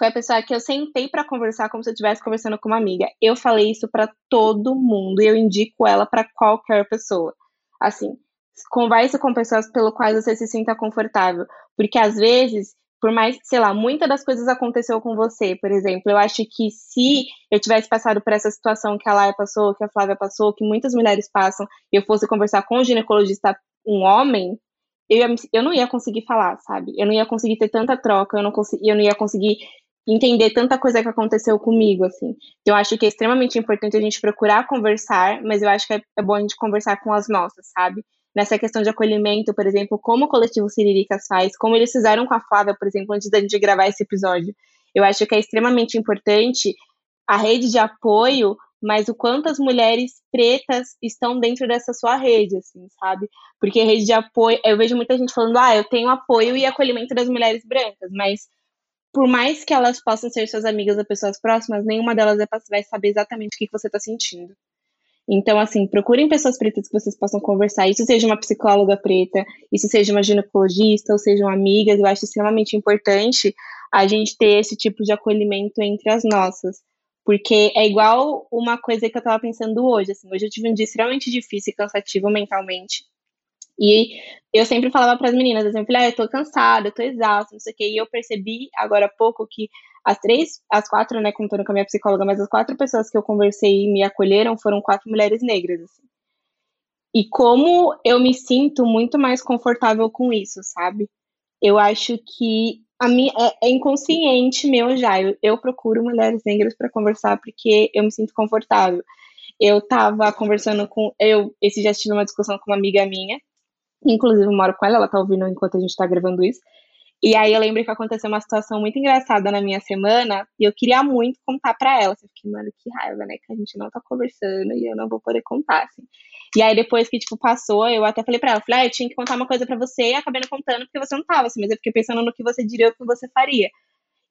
Speaker 1: foi a pessoa que eu sentei para conversar como se eu estivesse conversando com uma amiga. Eu falei isso para todo mundo e eu indico ela para qualquer pessoa. Assim, converse com pessoas pelo quais você se sinta confortável, porque às vezes por mais, sei lá, muitas das coisas aconteceu com você, por exemplo. Eu acho que se eu tivesse passado por essa situação que a Laia passou, que a Flávia passou, que muitas mulheres passam, e eu fosse conversar com um ginecologista, um homem, eu, ia, eu não ia conseguir falar, sabe? Eu não ia conseguir ter tanta troca, eu não, consegui, eu não ia conseguir entender tanta coisa que aconteceu comigo, assim. Então, eu acho que é extremamente importante a gente procurar conversar, mas eu acho que é, é bom a gente conversar com as nossas, sabe? nessa questão de acolhimento, por exemplo, como o coletivo Siriricas faz, como eles fizeram com a Flávia, por exemplo, antes da gente gravar esse episódio. Eu acho que é extremamente importante a rede de apoio, mas o quanto as mulheres pretas estão dentro dessa sua rede, assim, sabe? Porque rede de apoio, eu vejo muita gente falando, ah, eu tenho apoio e acolhimento das mulheres brancas, mas por mais que elas possam ser suas amigas ou pessoas próximas, nenhuma delas vai saber exatamente o que você está sentindo. Então, assim, procurem pessoas pretas que vocês possam conversar. Isso seja uma psicóloga preta, isso seja uma ginecologista, ou sejam amigas. Eu acho extremamente importante a gente ter esse tipo de acolhimento entre as nossas. Porque é igual uma coisa que eu tava pensando hoje. Assim, hoje eu tive um dia extremamente difícil e cansativo mentalmente. E eu sempre falava para as meninas, eu falei, ah, eu tô cansada, eu tô exausta, não sei o quê. E eu percebi agora há pouco que as três, as quatro, né, contando com a minha psicóloga, mas as quatro pessoas que eu conversei e me acolheram foram quatro mulheres negras, assim. E como eu me sinto muito mais confortável com isso, sabe? Eu acho que a minha é, é inconsciente meu já. Eu, eu procuro mulheres negras para conversar porque eu me sinto confortável. Eu tava conversando com eu esse já tive uma discussão com uma amiga minha, inclusive eu moro com ela, ela tá ouvindo enquanto a gente tá gravando isso. E aí eu lembro que aconteceu uma situação muito engraçada na minha semana e eu queria muito contar para ela. Eu fiquei, mano, que raiva, né? Que a gente não tá conversando e eu não vou poder contar, assim. E aí depois que, tipo, passou, eu até falei pra ela, falei, ah, eu tinha que contar uma coisa para você e acabei não contando porque você não tava, assim, mas eu fiquei pensando no que você diria o que você faria.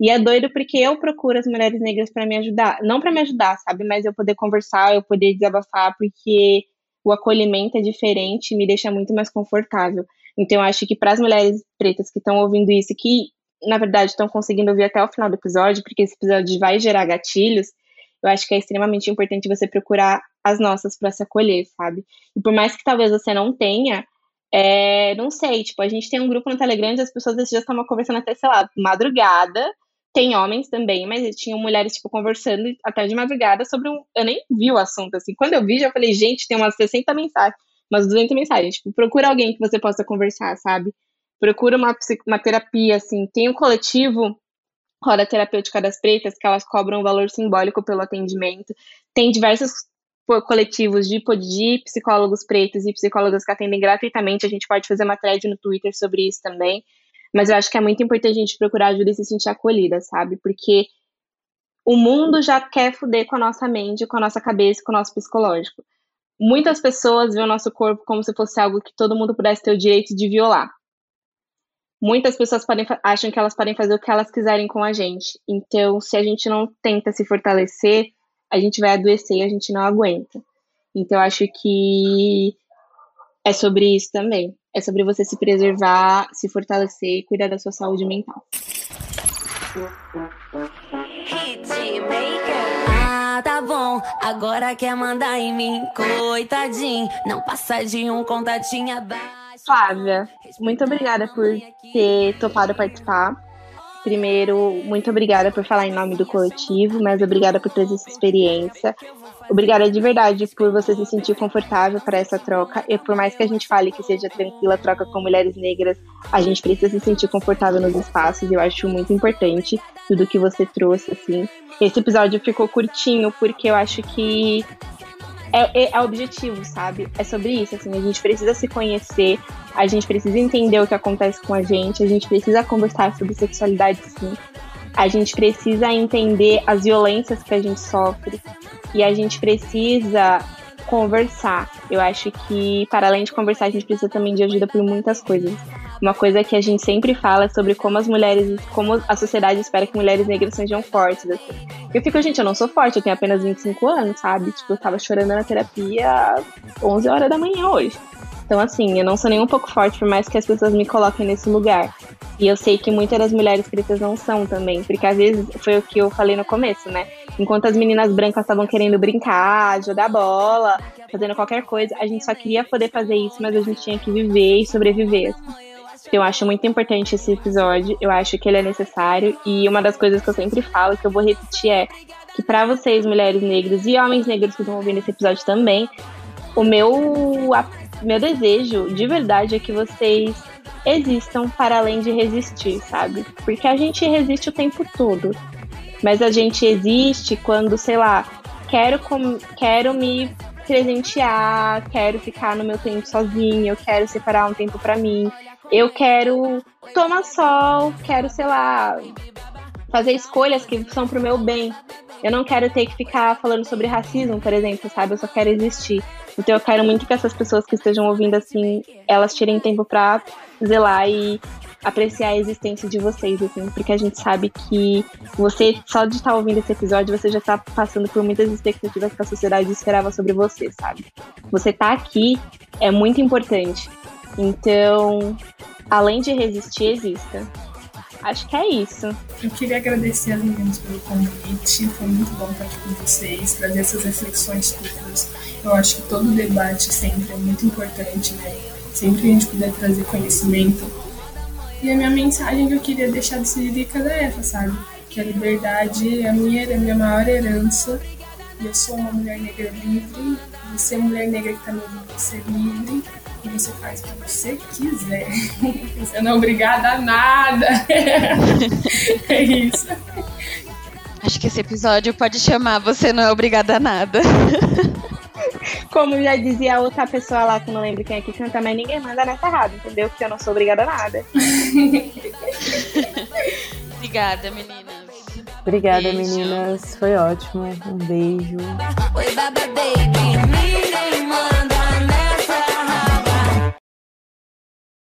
Speaker 1: E é doido porque eu procuro as mulheres negras para me ajudar. Não para me ajudar, sabe? Mas eu poder conversar, eu poder desabafar, porque o acolhimento é diferente e me deixa muito mais confortável. Então, eu acho que para as mulheres pretas que estão ouvindo isso, que na verdade estão conseguindo ouvir até o final do episódio, porque esse episódio vai gerar gatilhos, eu acho que é extremamente importante você procurar as nossas para se acolher, sabe? E por mais que talvez você não tenha, é, não sei, tipo, a gente tem um grupo no Telegram e as pessoas já estavam conversando até, sei lá, madrugada. Tem homens também, mas tinham mulheres, tipo, conversando até de madrugada sobre um. Eu nem vi o assunto, assim. Quando eu vi, já falei, gente, tem umas 60 mensagens umas 200 mensagens. Tipo, procura alguém que você possa conversar, sabe? Procura uma, uma terapia, assim. Tem um coletivo, Roda Terapêutica das Pretas, que elas cobram um valor simbólico pelo atendimento. Tem diversos coletivos de, de psicólogos pretos e psicólogas que atendem gratuitamente. A gente pode fazer uma thread no Twitter sobre isso também. Mas eu acho que é muito importante a gente procurar ajuda e se sentir acolhida, sabe? Porque o mundo já quer fuder com a nossa mente, com a nossa cabeça, com o nosso psicológico muitas pessoas veem o nosso corpo como se fosse algo que todo mundo pudesse ter o direito de violar. Muitas pessoas podem, acham que elas podem fazer o que elas quiserem com a gente. Então, se a gente não tenta se fortalecer, a gente vai adoecer e a gente não aguenta. Então, acho que é sobre isso também. É sobre você se preservar, se fortalecer e cuidar da sua saúde mental.
Speaker 6: tá bom, agora quer mandar em mim, coitadinho, não passa de um contatinho abaixo.
Speaker 1: Flávia, muito obrigada por ter topado participar. Primeiro, muito obrigada por falar em nome do coletivo, mas obrigada por trazer essa experiência. Obrigada de verdade por você se sentir confortável para essa troca. E por mais que a gente fale que seja tranquila a troca com mulheres negras, a gente precisa se sentir confortável nos espaços. Eu acho muito importante tudo que você trouxe, assim. Esse episódio ficou curtinho porque eu acho que é, é, é objetivo, sabe? É sobre isso, assim, a gente precisa se conhecer, a gente precisa entender o que acontece com a gente, a gente precisa conversar sobre sexualidade, sim. A gente precisa entender as violências que a gente sofre e a gente precisa conversar. Eu acho que, para além de conversar, a gente precisa também de ajuda por muitas coisas. Uma coisa que a gente sempre fala é sobre como as mulheres, como a sociedade espera que mulheres negras sejam fortes. Assim. Eu fico, gente, eu não sou forte, eu tenho apenas 25 anos, sabe? Tipo, eu tava chorando na terapia às 11 horas da manhã hoje. Então, assim, eu não sou nem um pouco forte, por mais que as pessoas me coloquem nesse lugar. E eu sei que muitas das mulheres pretas não são também, porque às vezes foi o que eu falei no começo, né? Enquanto as meninas brancas estavam querendo brincar, jogar bola, fazendo qualquer coisa, a gente só queria poder fazer isso, mas a gente tinha que viver e sobreviver. Assim. Eu acho muito importante esse episódio, eu acho que ele é necessário, e uma das coisas que eu sempre falo, que eu vou repetir, é que para vocês, mulheres negras e homens negros que estão ouvindo esse episódio também, o meu meu desejo de verdade é que vocês existam para além de resistir, sabe? Porque a gente resiste o tempo todo. Mas a gente existe quando, sei lá, quero, com, quero me presentear, quero ficar no meu tempo sozinho, eu quero separar um tempo para mim, eu quero tomar sol, quero, sei lá, fazer escolhas que são pro meu bem. Eu não quero ter que ficar falando sobre racismo, por exemplo, sabe? Eu só quero existir. Então eu quero muito que essas pessoas que estejam ouvindo assim, elas tirem tempo para zelar e apreciar a existência de vocês, assim, porque a gente sabe que você, só de estar ouvindo esse episódio, você já está passando por muitas expectativas que a sociedade esperava sobre você, sabe? Você tá aqui é muito importante. Então, além de resistir, exista. Acho que é isso.
Speaker 4: Eu queria agradecer as meninas pelo convite. Foi muito bom estar aqui com vocês, trazer essas reflexões todas. Eu acho que todo debate sempre é muito importante, né? sempre a gente puder trazer conhecimento. E a minha mensagem que eu queria deixar do Siriricas é essa, sabe? Que a liberdade é a minha, é a minha maior herança. E eu sou uma mulher negra livre. Você, mulher negra que tá me ouvindo, é livre. E você faz o que você quiser. *laughs* Você não é obrigada a nada. *laughs* é isso.
Speaker 3: Acho que esse episódio pode chamar Você Não É Obrigada a Nada. *laughs*
Speaker 1: Como já dizia outra pessoa lá, que não lembro quem é que canta, mas ninguém manda nessa rádio, entendeu? Porque eu não sou obrigada a nada.
Speaker 3: Obrigada, meninas.
Speaker 2: Obrigada,
Speaker 3: Beijo.
Speaker 2: meninas. Foi ótimo. Um beijo.